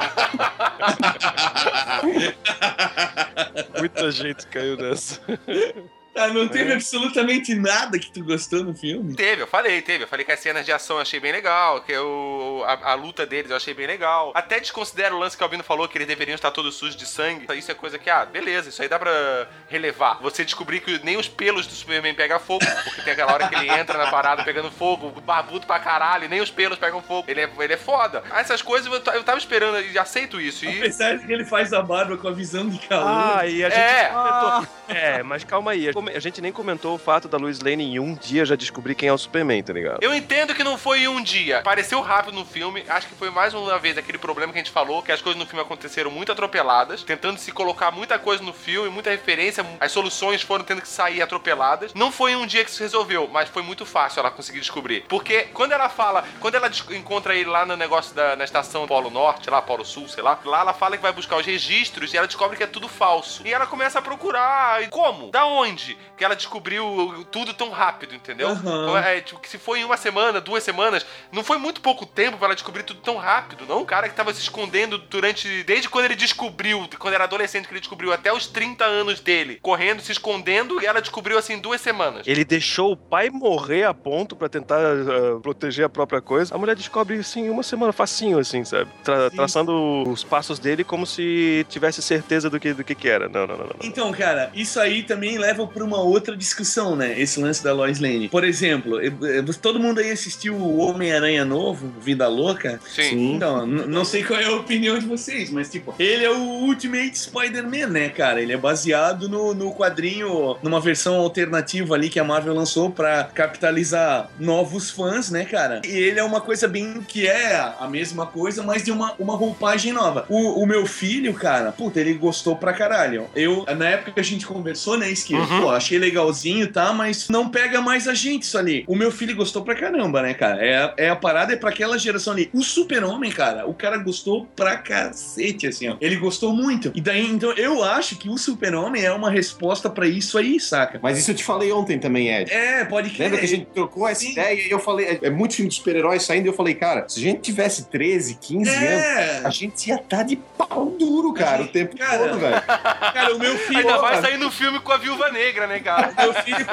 [laughs] Muita gente caiu nessa. [laughs] Ah, não teve absolutamente nada que tu gostou no filme? Teve, eu falei, teve. Eu falei que as cenas de ação eu achei bem legal, que eu, a, a luta deles eu achei bem legal. Até desconsidero o lance que o Albino falou, que eles deveriam estar todos sujos de sangue. Isso é coisa que, ah, beleza, isso aí dá pra relevar. Você descobrir que nem os pelos do Superman pegam fogo, porque tem aquela hora que ele entra na parada pegando fogo, barbudo pra caralho, e nem os pelos pegam fogo. Ele é, ele é foda. Ah, Essas coisas eu, eu tava esperando e aceito isso. E Apesar de que ele faz a barba com a visão de calor. Ah, e a gente É. comentou. É, mas calma aí. A gente nem comentou o fato da Lois Lane em um dia já descobrir quem é o Superman, tá ligado? Eu entendo que não foi em um dia. Pareceu rápido no filme. Acho que foi mais uma vez aquele problema que a gente falou, que as coisas no filme aconteceram muito atropeladas, tentando se colocar muita coisa no filme, muita referência, as soluções foram tendo que sair atropeladas. Não foi em um dia que se resolveu, mas foi muito fácil ela conseguir descobrir. Porque quando ela fala, quando ela encontra ele lá no negócio da na estação Polo Norte, lá Polo Sul, sei lá, lá ela fala que vai buscar os registros e ela descobre que é tudo falso. E ela começa a procurar. E como? Da onde? Que ela descobriu tudo tão rápido, entendeu? Aham. É, tipo, que se foi em uma semana, duas semanas, não foi muito pouco tempo pra ela descobrir tudo tão rápido, não? O cara que tava se escondendo durante. Desde quando ele descobriu, quando era adolescente que ele descobriu, até os 30 anos dele, correndo, se escondendo, e ela descobriu assim em duas semanas. Ele deixou o pai morrer a ponto pra tentar ah, proteger a própria coisa. A mulher descobre isso em uma semana, facinho, assim, sabe? Tra- Sim. traçando os passos dele como se tivesse certeza do que, do que, que era. Não, não, não, não. não. Então, cara, isso aí também leva pro numa outra discussão, né? Esse lance da Lois Lane. Por exemplo, eh, eh, todo mundo aí assistiu o Homem-Aranha Novo, Vida Louca? Sim. Então, não sei qual é a opinião de vocês, mas tipo, ele é o Ultimate Spider-Man, né, cara? Ele é baseado no, no quadrinho, numa versão alternativa ali que a Marvel lançou pra capitalizar novos fãs, né, cara? E ele é uma coisa bem que é a mesma coisa, mas de uma, uma roupagem nova. O, o meu filho, cara, puta, ele gostou pra caralho. Eu, na época que a gente conversou, né, Esquilo? Uhum. Pô, achei legalzinho, tá? Mas não pega mais a gente isso ali. O meu filho gostou pra caramba, né, cara? É, a- é a parada, é pra aquela geração ali. O Super-Homem, cara, o cara gostou pra cacete, assim, ó. Ele gostou muito. E daí, então, eu acho que o Super-Homem é uma resposta pra isso aí, saca? Mas isso eu te falei ontem também, Ed. É, pode crer. Lembra que a gente trocou essa Sim. ideia e eu falei, é, é muito filme de super-heróis saindo, e eu falei, cara, se a gente tivesse 13, 15 anos, É, a gente ia estar de pau duro, cara, o tempo Cara, todo, velho. cara, o meu filho. Ainda sair no filme com a Viúva Negra, né, cara? Meu filho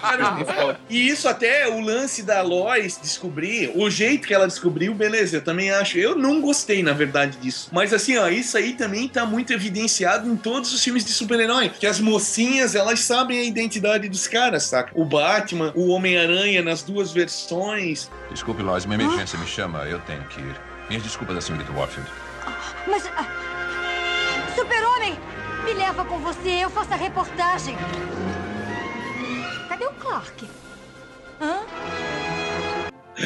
caramba. E isso até o lance da Lois descobrir, o jeito que ela descobriu, beleza, eu também acho. Eu não gostei, na verdade, disso. Mas assim, ó, isso aí também tá muito evidenciado em todos os filmes de super-herói. Que as mocinhas, elas sabem a identidade dos caras, saca? O Batman, o Homem-Aranha nas duas versões. Desculpe, Lois, uma emergência me chama, eu tenho que ir. Minhas desculpas da senhorita Warfield. Mas. ah, Super-Homem! Me leva com você, eu faço a reportagem. Cadê o Clark? Hã?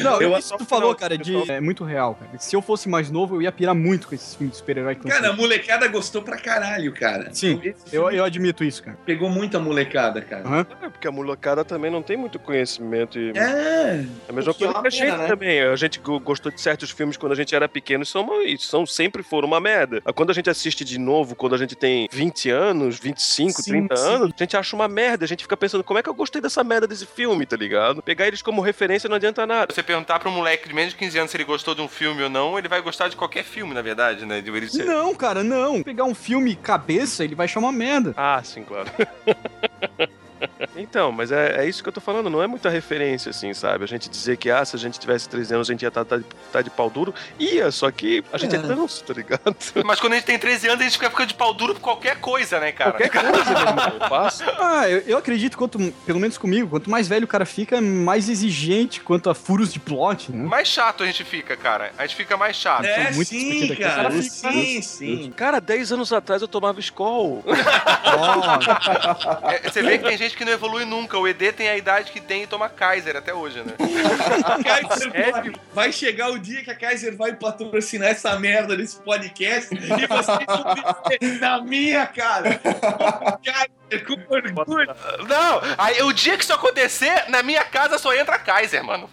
Não, Eu isso que tu falou, cara, de, é muito real, cara. Se eu fosse mais novo, eu ia pirar muito com esses filmes de super-herói Cara, a molecada gostou pra caralho, cara. Sim, eu, eu admito isso, cara. Pegou muita molecada, cara. Aham. É, porque a molecada também não tem muito conhecimento. E... É. É a mesma coisa que a gente né? também. A gente go- gostou de certos filmes quando a gente era pequeno e são, uma- e são sempre foram uma merda. Mas Quando a gente assiste de novo, quando a gente tem 20 anos, 25, Sim, 30 sim. anos, a gente acha uma merda. A gente fica pensando, como é que eu gostei dessa merda desse filme, tá ligado? Pegar eles como referência não adianta nada. Você perguntar pra um moleque de menos de 15 anos se ele gostou de um filme ou não, ele vai gostar de qualquer filme, na verdade, né? De ele ser- Não, cara, não. Pegar um filme cabeça, ele vai chamar merda. Ah, sim, claro. [laughs] Então, mas é, é isso que eu tô falando, não é muita referência, assim, sabe? A gente dizer que, ah, se a gente tivesse 13 anos, a gente ia estar tá, tá de pau duro. Ia, só que a gente é, É. tanso, tá ligado? Mas quando a gente tem 13 anos, a gente fica ficando de pau duro por qualquer coisa, né, cara? Qualquer coisa, meu irmão, eu faço. [laughs] Ah, eu, eu acredito, quanto, pelo menos comigo, quanto mais velho o cara fica, mais exigente quanto a furos de plot, né? Mais chato a gente fica, cara. A gente fica mais chato. É, muito sim, cara. Cara, fica- Sim, sim. Cara, 10 anos atrás eu tomava. [laughs] Ó, É, você vê que tem gente que não evolui nunca. O ED tem a idade que tem e toma Kaiser até hoje, né? [laughs] Kaiser vai- vai chegar o dia que a Kaiser vai patrocinar essa merda desse podcast e vocês [laughs] vão dizer na minha cara. Kaiser, com orgulho. Não, aí o dia que isso acontecer, na minha casa só entra Kaiser, mano.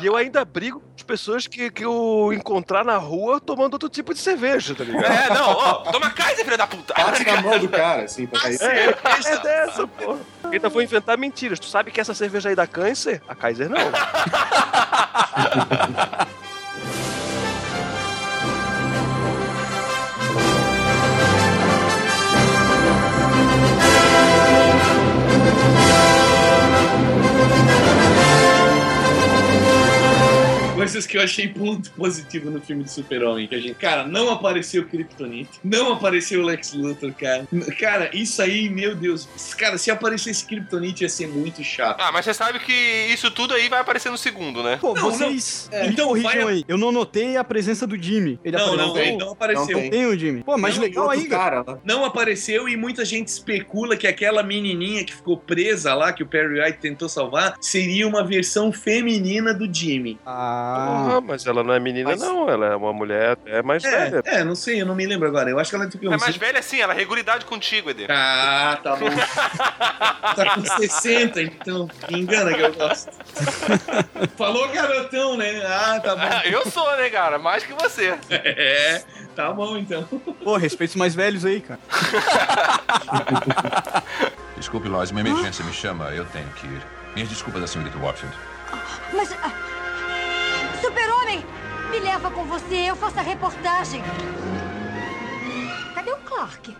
E eu [laughs] ainda brigo com as pessoas que, que eu encontrar na rua tomando outro tipo de cerveja, tá ligado? É, não, ó, toma Kaiser, filho da puta. Bate na mão do cara, assim, pra cair. É, é dessa, porra. Ainda vou inventar mentiras. Tu sabe que essa cerveja aí dá câncer? A Kaiser não. [laughs] Coisas que eu achei ponto positivo no filme de Super-Homem. Que a gente, cara, não apareceu o Kryptonite, não apareceu o Lex Luthor, cara. Cara, isso aí, meu Deus. Cara, se aparecesse Kryptonite ia ser muito chato. Ah, mas você sabe que isso tudo aí vai aparecer no segundo, né? pô, Não, vocês não. É, então vai- aí. Eu não notei a presença do Jimmy. Ele Não, não, apareceu. ele não apareceu. Não Tem o Jimmy. Pô, mas Não, legal aí, cara. não apareceu e muita gente especula que aquela menininha que ficou presa lá, que o Perry White tentou salvar, seria uma versão feminina do Jimmy. Ah, Porra, mas ela não é menina, Mas- não. Ela é uma mulher até mais velha. É, é, não sei, eu não me lembro agora. Eu acho que ela tem É mais velha assim, ela é regularidade contigo, ED. Ah, tá bom. [laughs] tá com 60, então. Me engana que eu gosto. Falou garotão, né? Ah, tá bom. Ah, [laughs] Eu sou, né, cara? Mais que você. É, tá bom então. pô, respeita os mais velhos aí, cara. [laughs] Desculpe, Lois, uma emergência me chama, eu tenho que ir. Minhas desculpas da senhorita Warfield. Mas. Super-Homem! Me leva com você, eu faço a reportagem. Cadê o Clark?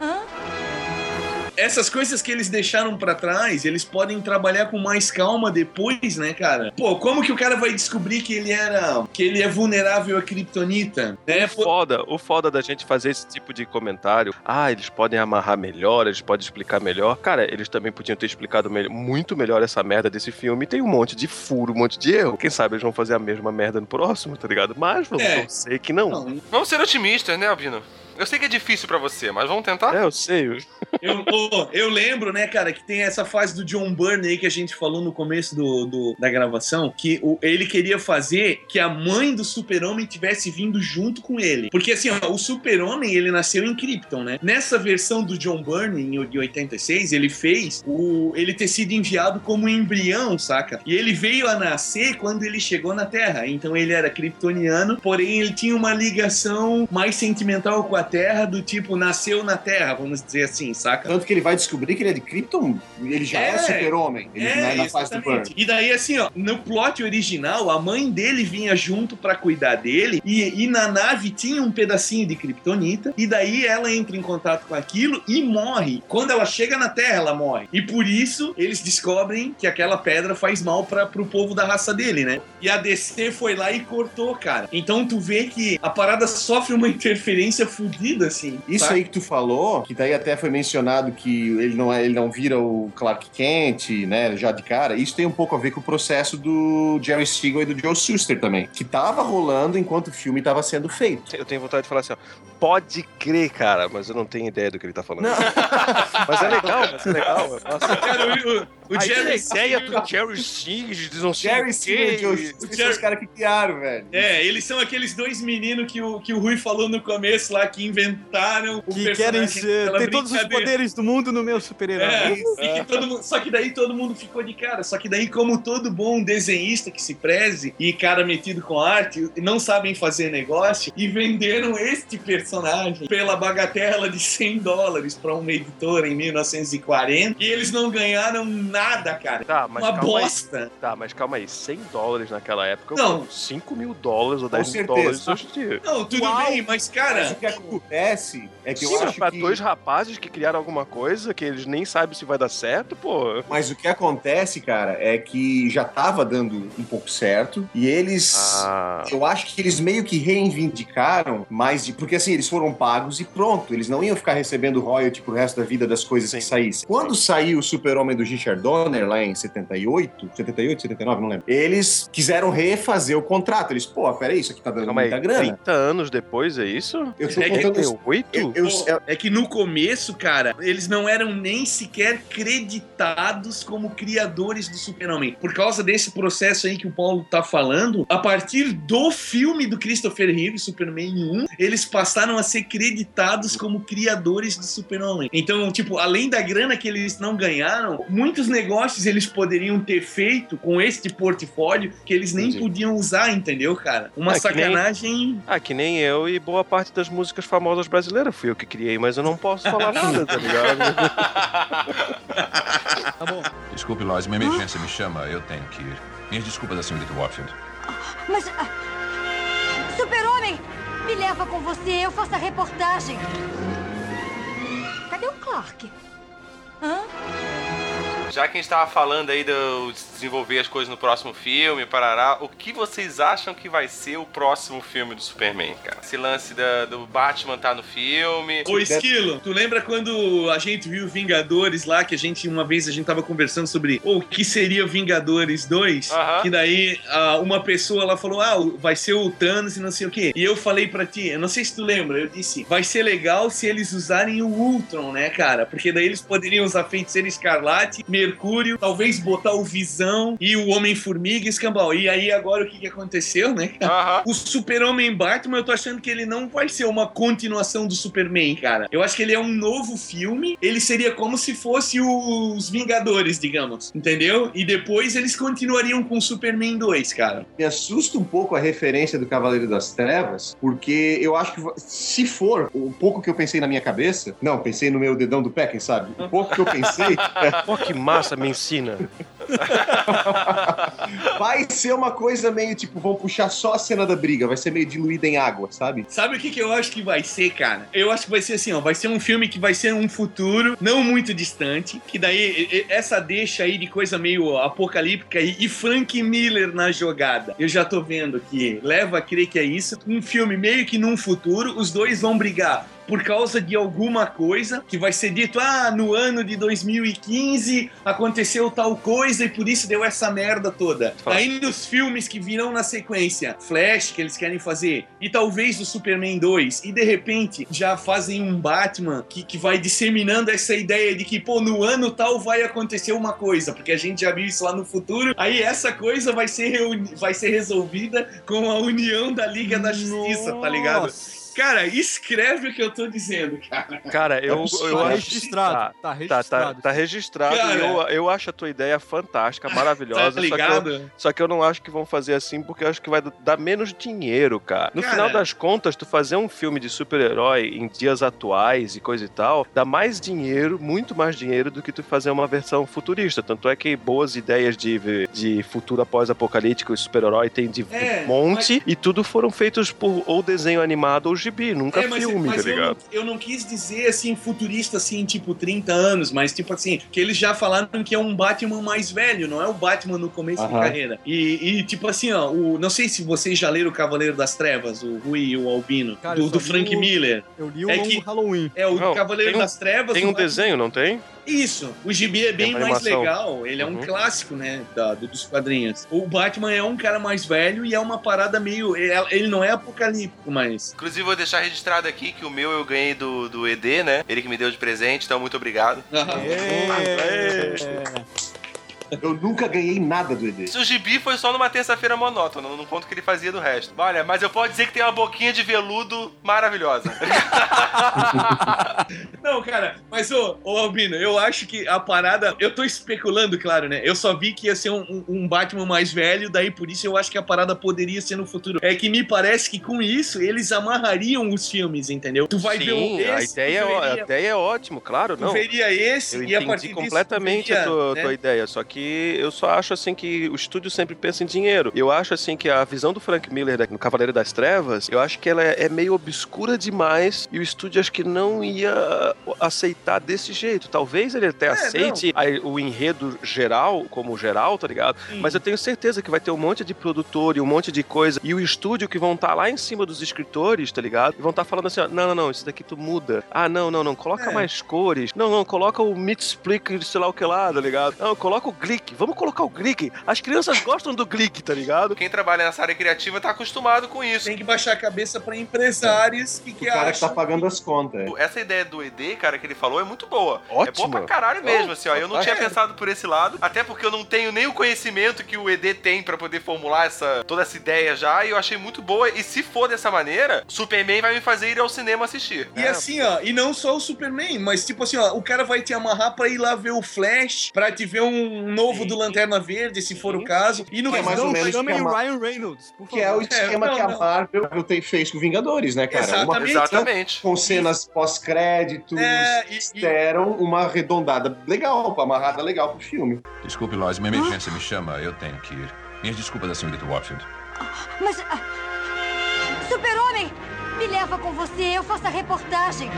Hã? Essas coisas que eles deixaram pra trás, eles podem trabalhar com mais calma depois, né, cara? Pô, como que o cara vai descobrir que ele era. que ele é vulnerável à Kryptonita? Né? O foda, o foda da gente fazer esse tipo de comentário. Ah, eles podem amarrar melhor, eles podem explicar melhor. Cara, eles também podiam ter explicado melhor- muito melhor essa merda desse filme. Tem um monte de furo, um monte de erro. Quem sabe eles vão fazer a mesma merda no próximo, tá ligado? Mas vamos É. torcer que não. Vamos ser otimistas, né, Albino? Eu sei que é difícil pra você, mas vamos tentar? É, eu sei. Eu, ô, eu lembro, né, cara, que tem essa fase do John Byrne aí que a gente falou no começo do, do- da gravação, que o- ele queria fazer que a mãe do super-homem tivesse vindo junto com ele. Porque, assim, ó, o super-homem, ele nasceu em Krypton, né? Nessa versão do John Byrne, em, de 86, ele fez o, ele ter sido enviado como um embrião, saca? E ele veio a nascer quando ele chegou na Terra. Então ele era kryptoniano, porém ele tinha uma ligação mais sentimental com a Terra, do tipo, nasceu na Terra, vamos dizer assim, saca? Tanto que ele vai descobrir que ele é de Krypton, ele já é, É. super-homem. Ele É, na, na fase do. Burn. E daí, assim, ó, no plot original, a mãe dele vinha junto pra cuidar dele, e, e na nave tinha um pedacinho de kryptonita, e daí ela entra em contato com aquilo e morre. Quando ela chega na Terra, ela morre. E por isso, eles descobrem que aquela pedra faz mal para pro povo da raça dele, né? E a DC foi lá e cortou, cara. Então tu vê que a parada sofre uma [laughs] interferência fodida, assim. Isso sabe? aí que tu falou, que daí até foi mencionado que ele não, é, ele não vira o Clark Kent, né, já de cara, isso tem um pouco a ver com o processo do Jerry Siegel e do Joe Shuster também, que tava rolando enquanto o filme tava sendo feito. Eu tenho vontade de falar assim, ó. Pode crer, cara, mas eu não tenho ideia do que ele tá falando. [laughs] Mas é legal, mas é legal. Nossa, Cara, o, o, o a Jerry ideia do Jerry Siegel, de não sei Jerry são os caras que criaram, velho. É, eles são aqueles dois meninos que o, que o Rui falou no começo lá, que inventaram o Que querem ser. Tem todos os poderes do mundo no meu super-herói. É, que mundo- só que daí todo mundo ficou de cara. Só que daí, como todo bom desenhista que se preze e cara metido com arte, não sabem fazer negócio e venderam este personagem pela bagatela de 100 dólares pra uma editora em 1940 e eles não ganharam nada, cara. Tá, mas uma calma aí. bosta. Tá, mas calma aí. 100 dólares naquela época, Não. 5 mil dólares ou 10 mil dólares hoje em dia. Não, tudo Uau. bem, mas cara. Mas o que acontece é que Sim, eu acho pra que... dois rapazes que criaram alguma coisa que eles nem sabem se vai dar certo, pô. Mas o que acontece, cara, é que já tava dando um pouco certo e eles. Ah, Eu acho que eles meio que reivindicaram mais de. Porque assim, eles foram pagos e pronto. Eles não iam ficar recebendo royalty pro resto da vida das coisas Sim. que saíssem. Quando saiu o Super-Homem do Richard Donner, lá em 78, 78, 79, não lembro. Eles quiseram refazer o contrato. Eles, pô, peraí, isso aqui tá dando calma aí. muita grana. 30 anos depois, é isso? Eu tô É que- contando. 38? Eu, eu- Pô, é que no começo, cara, eles não eram nem sequer creditados como criadores do Super-Homem. Por causa desse processo aí que o Paulo tá falando, a partir do filme do Christopher Reeve, Superman 1, eles passaram a ser creditados como criadores do Super-Homem. Então, tipo, além da grana que eles não ganharam, muitos negócios eles poderiam ter feito com este portfólio que eles nem Entendi. podiam usar, entendeu, cara? Uma É que nem- sacanagem. Ah, que nem eu e boa parte das músicas famosas brasileiras. Fui eu que criei, mas eu não posso falar [laughs] nada, tá ligado? Tá bom. Desculpe, Lois, uma emergência me chama, eu tenho que ir. Minhas desculpas, senhorita Watfield. Mas. ah, Super-Homem! Me leva com você, eu faço a reportagem. Cadê o Clark? Hã? Já que a gente tava falando aí de desenvolver as coisas no próximo filme, parará, o que vocês acham que vai ser o próximo filme do Superman, cara? Esse lance da- do Batman tá no filme. Ô, Esquilo, tu lembra quando a gente viu Vingadores lá, que a gente, uma vez, a gente tava conversando sobre o que seria Vingadores 2? Aham. Que daí ah, uma pessoa lá falou, ah, vai ser o Thanos e não sei o quê. E eu falei pra ti, eu não sei se tu lembra, eu disse, vai ser legal se eles usarem o Ultron, né, cara? Porque daí eles poderiam usar Feiticeiro Escarlate, Mercúrio, talvez botar o Visão e o Homem-Formiga e Escambau. E aí agora o que, que aconteceu, né. [laughs] O Super-Homem Batman, eu tô achando que ele não vai ser uma continuação do Superman, cara. Eu acho que ele é um novo filme. Ele seria como se fosse os Vingadores, digamos. Entendeu? E depois eles continuariam com o Superman 2, cara. Me assusta um pouco a referência do Cavaleiro das Trevas, porque eu acho que se for o pouco que eu pensei na minha cabeça, não, pensei no meu dedão do pé, quem sabe? O pouco que eu pensei, [laughs] Pô, que massa, me ensina. [laughs] Vai ser uma coisa meio tipo, vão puxar só a cena da briga, vai ser meio diluída em água, sabe? Sabe o que, que eu acho que vai ser, cara? Eu acho que vai ser assim, ó. Vai ser um filme que vai ser um futuro não muito distante. Que daí, essa deixa aí de coisa meio apocalíptica e, e Frank Miller na jogada. Eu já tô vendo que leva a crer que é isso. Um filme meio que num futuro, os dois vão brigar por causa de alguma coisa que vai ser dito, ah, no ano de 2015 aconteceu tal coisa e por isso deu essa merda toda. Daí nos filmes que virão na sequência, Flash, que eles querem fazer, e talvez o Superman 2, e de repente já fazem um Batman que, que vai disseminando essa ideia de que, pô, no ano tal vai acontecer uma coisa, porque a gente já viu isso lá no futuro, aí essa coisa vai ser, vai ser resolvida com a união da Liga da Justiça, tá ligado? Cara, escreve o que eu tô dizendo, cara. Cara, eu, eu Tá acho registrado, Tá, tá tá, registrado. tá, tá registrado Cara. e eu, eu acho a tua ideia fantástica, [laughs] maravilhosa. Tá ligado? Só que, eu, só que eu não acho que vão fazer assim porque eu acho que vai dar menos dinheiro, cara. No Cara. final das contas, tu fazer um filme de super-herói em dias atuais e coisa e tal, dá mais dinheiro, muito mais dinheiro do que tu fazer uma versão futurista. Tanto é que boas ideias de, de futuro após-apocalíptico e super-herói tem de É, monte e tudo foram feitos por ou desenho animado ou gibi, nunca É, mas, filme, mas tá eu, ligado? não, eu não quis dizer assim, futurista, assim, tipo 30 anos, mas tipo assim, que eles já falaram que é um Batman mais velho, não é o Batman no começo de Aham. carreira. E, e, tipo assim, ó, o, não sei se vocês já leram o Cavaleiro das Trevas, o Rui e o Albino, Cara, do, eu do Frank o- Miller. Eu li o É que- Halloween. É, o Não, Cavaleiro um- das Trevas. Tem um Batman- desenho, não tem? Isso, o gibi é bem mais legal, ele é um Uhum. clássico, né, da- do- dos quadrinhos. O Batman é um cara mais velho e é uma parada meio... é- Ele não é apocalíptico, mas... Inclusive, vou deixar registrado aqui que o meu eu ganhei do, do ED, né? Ele que me deu de presente, então muito obrigado. É. Eu nunca ganhei nada do ED. O gibi foi só numa terça-feira monótona, não conto o que ele fazia do resto. Olha, mas eu posso dizer que tem uma boquinha de veludo maravilhosa. [laughs] Não, cara, mas ô, ô Albino, eu acho que a parada. Eu tô especulando, claro, né? Eu só vi que ia ser um, um- um Batman mais velho, daí por isso eu acho que a parada poderia ser no futuro. É que me parece que com isso eles amarrariam os filmes, entendeu? Tu vai ver Sim, o a esse, ideia, tu é, a veria, ideia é ótimo, claro, tu não. veria esse Eu e a partir entendi disso completamente tu veria, a tua, né? tua ideia, só que eu só acho assim que o estúdio sempre pensa em dinheiro. Eu acho assim que a visão do Frank Miller no Cavaleiro das Trevas, eu acho que ela é, é meio obscura demais e o estúdio acho que não ia aceitar desse jeito. Talvez ele até É, aceite a- o enredo geral, como geral, tá ligado? Mas eu tenho certeza que vai ter um monte de produtor e um monte de coisa. E o estúdio que vão estar lá em cima dos escritores, tá ligado? E vão estar falando assim: ó, não, não, não, isso daqui tu muda. Ah, não, não, não, coloca É. mais cores. Não, não, coloca o Mitsplick, sei lá o que lá, tá ligado? Não, coloca o Glick. Vamos colocar o Glick. As crianças gostam do Glick, tá ligado? Quem trabalha nessa área criativa tá acostumado com isso. Tem que baixar a cabeça pra empresários que, O que cara que tá acham pagando as contas. é. Essa ideia do ED, cara, que ele falou é muito boa. É Ótimo. boa pra caralho mesmo, assim, ó. Eu não tinha fantástico. pensado por esse lado, até porque eu não tenho nem o conhecimento que o ED tem pra poder formular essa, toda essa ideia já, e eu achei muito boa. E se for dessa maneira, Superman vai me fazer ir ao cinema assistir. E assim, ó, e não só o Superman, mas tipo assim, ó, o cara vai te amarrar pra ir lá ver o Flash, pra te ver um novo do Lanterna Verde, se for o caso. E no Que é mais ou menos Chamem o Ryan Reynolds, por Que é o favor. esquema não, que a não. Marvel tem- fez com Vingadores, né, cara? Exatamente. Uma Exatamente. com cenas pós-créditos, É, e- e- deram uma arredondada legal, uma amarrada legal pro filme. Desculpe, Lois, uma emergência me chama, eu tenho que ir. Minhas desculpas à senhorita Warfield. Mas. ah, Super-Homem! Me leva com você, eu faço a reportagem.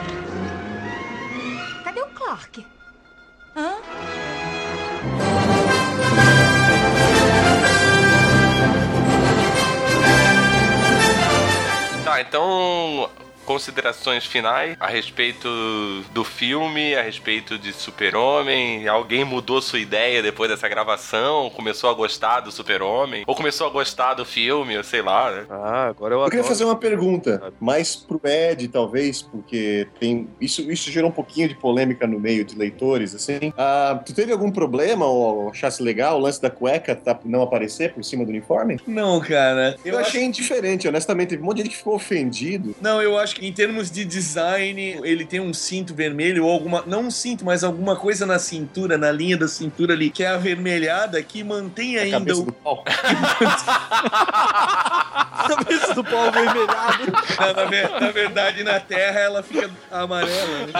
Cadê o Clark? Hã? Tá, então. Considerações finais a respeito do filme, a respeito de Super-Homem. Alguém mudou sua ideia depois dessa gravação? Começou a gostar do Super-Homem? Ou começou a gostar do filme, ou sei lá, né? Ah, agora eu Eu queria adoro. fazer uma pergunta, mais pro Ed, talvez, porque tem isso, isso gerou um pouquinho de polêmica no meio de leitores, assim. Ah, tu teve algum problema ou achasse legal o lance da cueca tá- não aparecer por cima do uniforme? Não, cara. Eu, achei indiferente, honestamente. Teve um monte de gente que ficou ofendido. Não, eu acho que em termos de design, ele tem um cinto vermelho ou alguma. Não um cinto, mas alguma coisa na cintura, na linha da cintura ali, que é avermelhada, que mantém A ainda cabeça o. do pau. [laughs] Cabeça do pau vermelhado. Na, na ver- na verdade, na Terra ela fica amarela. né?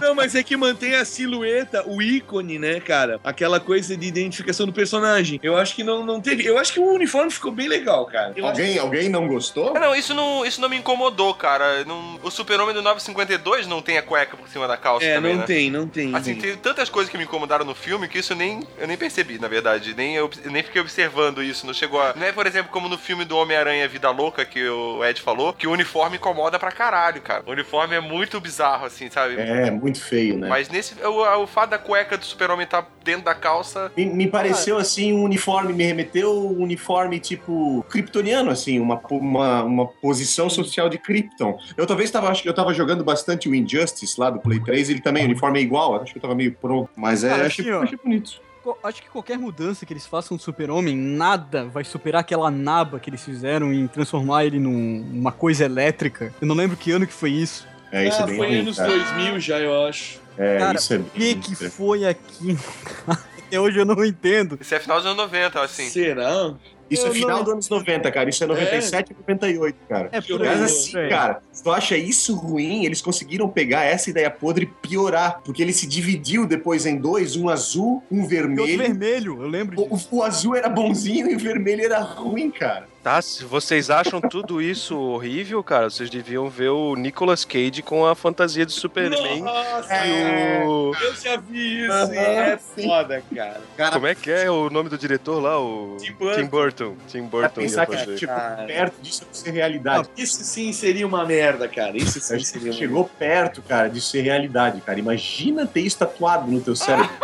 Não, mas é que mantém a silhueta, o ícone, né, cara? Aquela coisa de identificação do personagem. Eu acho que não, não teve. Eu acho que o uniforme ficou bem legal, cara. Eu acho Alguém, alguém não gostou? Não, isso não, isso não me incomodou, cara. Não- o super-homem do 952 não tem a cueca por cima da calça É, também, não né? tem, não tem. Assim, tem tantas coisas que me incomodaram no filme que isso nem, eu nem percebi, na verdade. Nem, eu, nem fiquei observando isso. Não chegou a. Não é, por exemplo, como no filme do Homem-Aranha Vida Louca, que o Ed falou, que o uniforme incomoda pra caralho, cara. O uniforme é muito bizarro, assim, sabe? É, muito feio, né? Mas nesse. O, o fato da cueca do super-homem tá dentro da calça. Me, me pareceu assim um uniforme, me remeteu um uniforme tipo kryptoniano, assim, uma, uma, uma posição social de Krypton. Eu talvez tava, acho que eu tava jogando bastante o Injustice lá do Play 3, ele também, o uniforme é igual, acho que eu tava meio pronto. Mas é, Cara, achei, assim, achei bonito. Acho que qualquer mudança que eles façam no super-homem, nada vai superar aquela naba que eles fizeram em transformar ele num- numa coisa elétrica. Eu não lembro que ano que foi isso. É, isso ah, é bem foi ruim, anos cara. 2000 já, eu acho. É, Cara, isso é O bem que que foi aquilo? [laughs] Até hoje eu não entendo. Isso é final dos anos 90, assim. Será? Isso é Eu final não- dos anos 90, cara. Isso é 97 e 98, cara. É por Mas aí. assim, é. cara, se tu acha isso ruim, eles conseguiram pegar essa ideia podre e piorar. Porque ele se dividiu depois em dois, um azul, um E outro vermelho. vermelho, eu lembro disso. O, o azul era bonzinho e o vermelho era ruim, cara. Tá, se vocês acham tudo isso horrível, cara, vocês deviam ver o Nicolas Cage com a fantasia de Superman. Nossa, E o... eu já vi isso. Aham, é sim. foda, cara. Cara, Como é que é o nome do diretor lá? O Tim Burton. Tim Burton. Tim pra Burton ia pensar que fazer. chegou Cara. perto disso ser realidade. Isso sim seria uma merda, cara. Isso A sim gente seria uma chegou perto, cara, de ser realidade, cara. Imagina ter isso tatuado no teu cérebro. [laughs]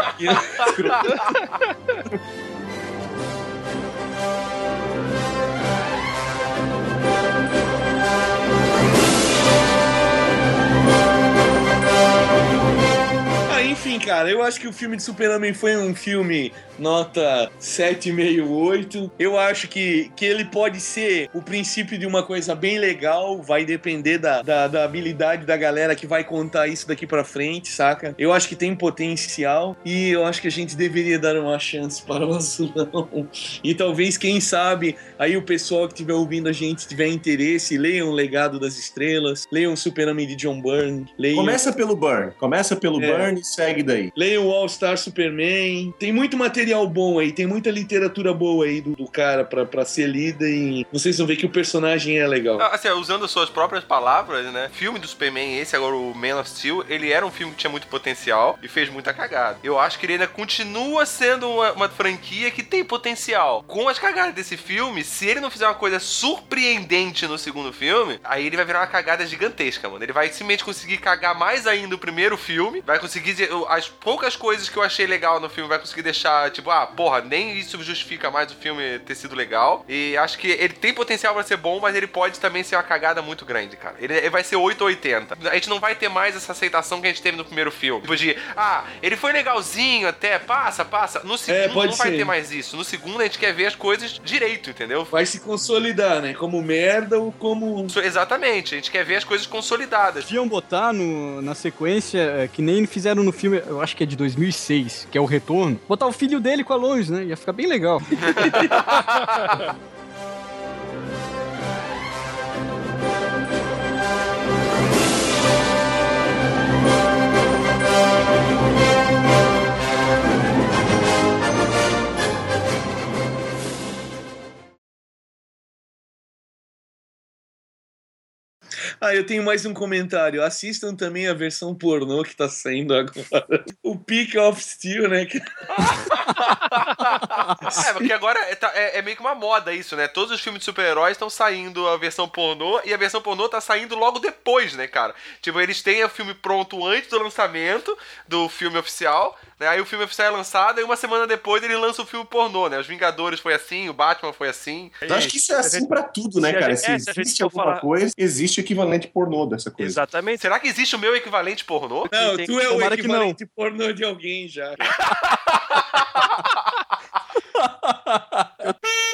Ah, enfim, cara, eu acho que o filme de Super-Homem foi um filme nota 7,68. Eu acho que, que ele pode ser o princípio de uma coisa bem legal, vai depender da, da, da habilidade da galera que vai contar isso daqui pra frente, saca? Eu acho que tem potencial e eu acho que a gente deveria dar uma chance para o Azulão. E talvez, quem sabe, aí o pessoal que estiver ouvindo a gente tiver interesse, leiam o Legado das Estrelas, leiam o Super-Homem de John Byrne, leiam... Começa pelo Burn. Começa pelo É. Burn e segue daí. Leiam o All Star Superman. Tem muito material bom aí, tem muita literatura boa aí do, do cara pra, pra ser lida e vocês vão ver que o personagem é legal. Ah, Assim, usando suas próprias palavras, né? Filme do Superman, esse agora, o Man of Steel, ele era um filme que tinha muito potencial e fez muita cagada. Eu acho que ele ainda continua sendo uma, uma franquia que tem potencial. Com as cagadas desse filme, se ele não fizer uma coisa surpreendente no segundo filme, aí ele vai virar uma cagada gigantesca, mano. Ele vai simplesmente conseguir cagar mais ainda o primeiro filme, vai conseguir as poucas coisas que eu achei legal no filme, vai conseguir deixar, tipo, ah, porra, nem isso justifica mais o filme ter sido legal. E acho que ele tem potencial pra ser bom, mas ele pode também ser uma cagada muito grande, cara. Ele, ele vai ser 880. A gente não vai ter mais essa aceitação que a gente teve no primeiro filme. Tipo de, ah, ele foi legalzinho até, passa, passa. No segundo pode não vai ser. ter mais isso. No segundo a gente quer ver as coisas direito, entendeu? Vai se consolidar, né? Como merda ou como. Isso- Exatamente, a gente quer ver as coisas consolidadas. Deviam botar no, na sequência, é, que nem fizeram no filme, eu acho que é de 2006, que é o Retorno. Botar o filho dele com a Lois, né? Ia ficar bem legal. [laughs] Ah, eu tenho mais um comentário. Assistam também a versão pornô que tá saindo agora. O Peak of Steel, né? [laughs] [laughs] É, porque agora é, tá- é- é meio que uma moda isso, né? Todos os filmes de super-heróis estão saindo a versão pornô e a versão pornô tá saindo logo depois, né, cara? Tipo, eles têm o filme pronto antes do lançamento do filme oficial, né? Aí o filme oficial é lançado e uma semana depois ele lança o filme pornô, né? Os Vingadores foi assim, o Batman foi assim. Eu acho que isso é assim pra tudo, né, se cara? gente- Se é, se gente existe for alguma falar- coisa, existe o equivalente pornô dessa coisa. Exatamente. Será que existe o meu equivalente pornô? Não, tu é o equivalente pornô de alguém já. [laughs] [laughs] Eu...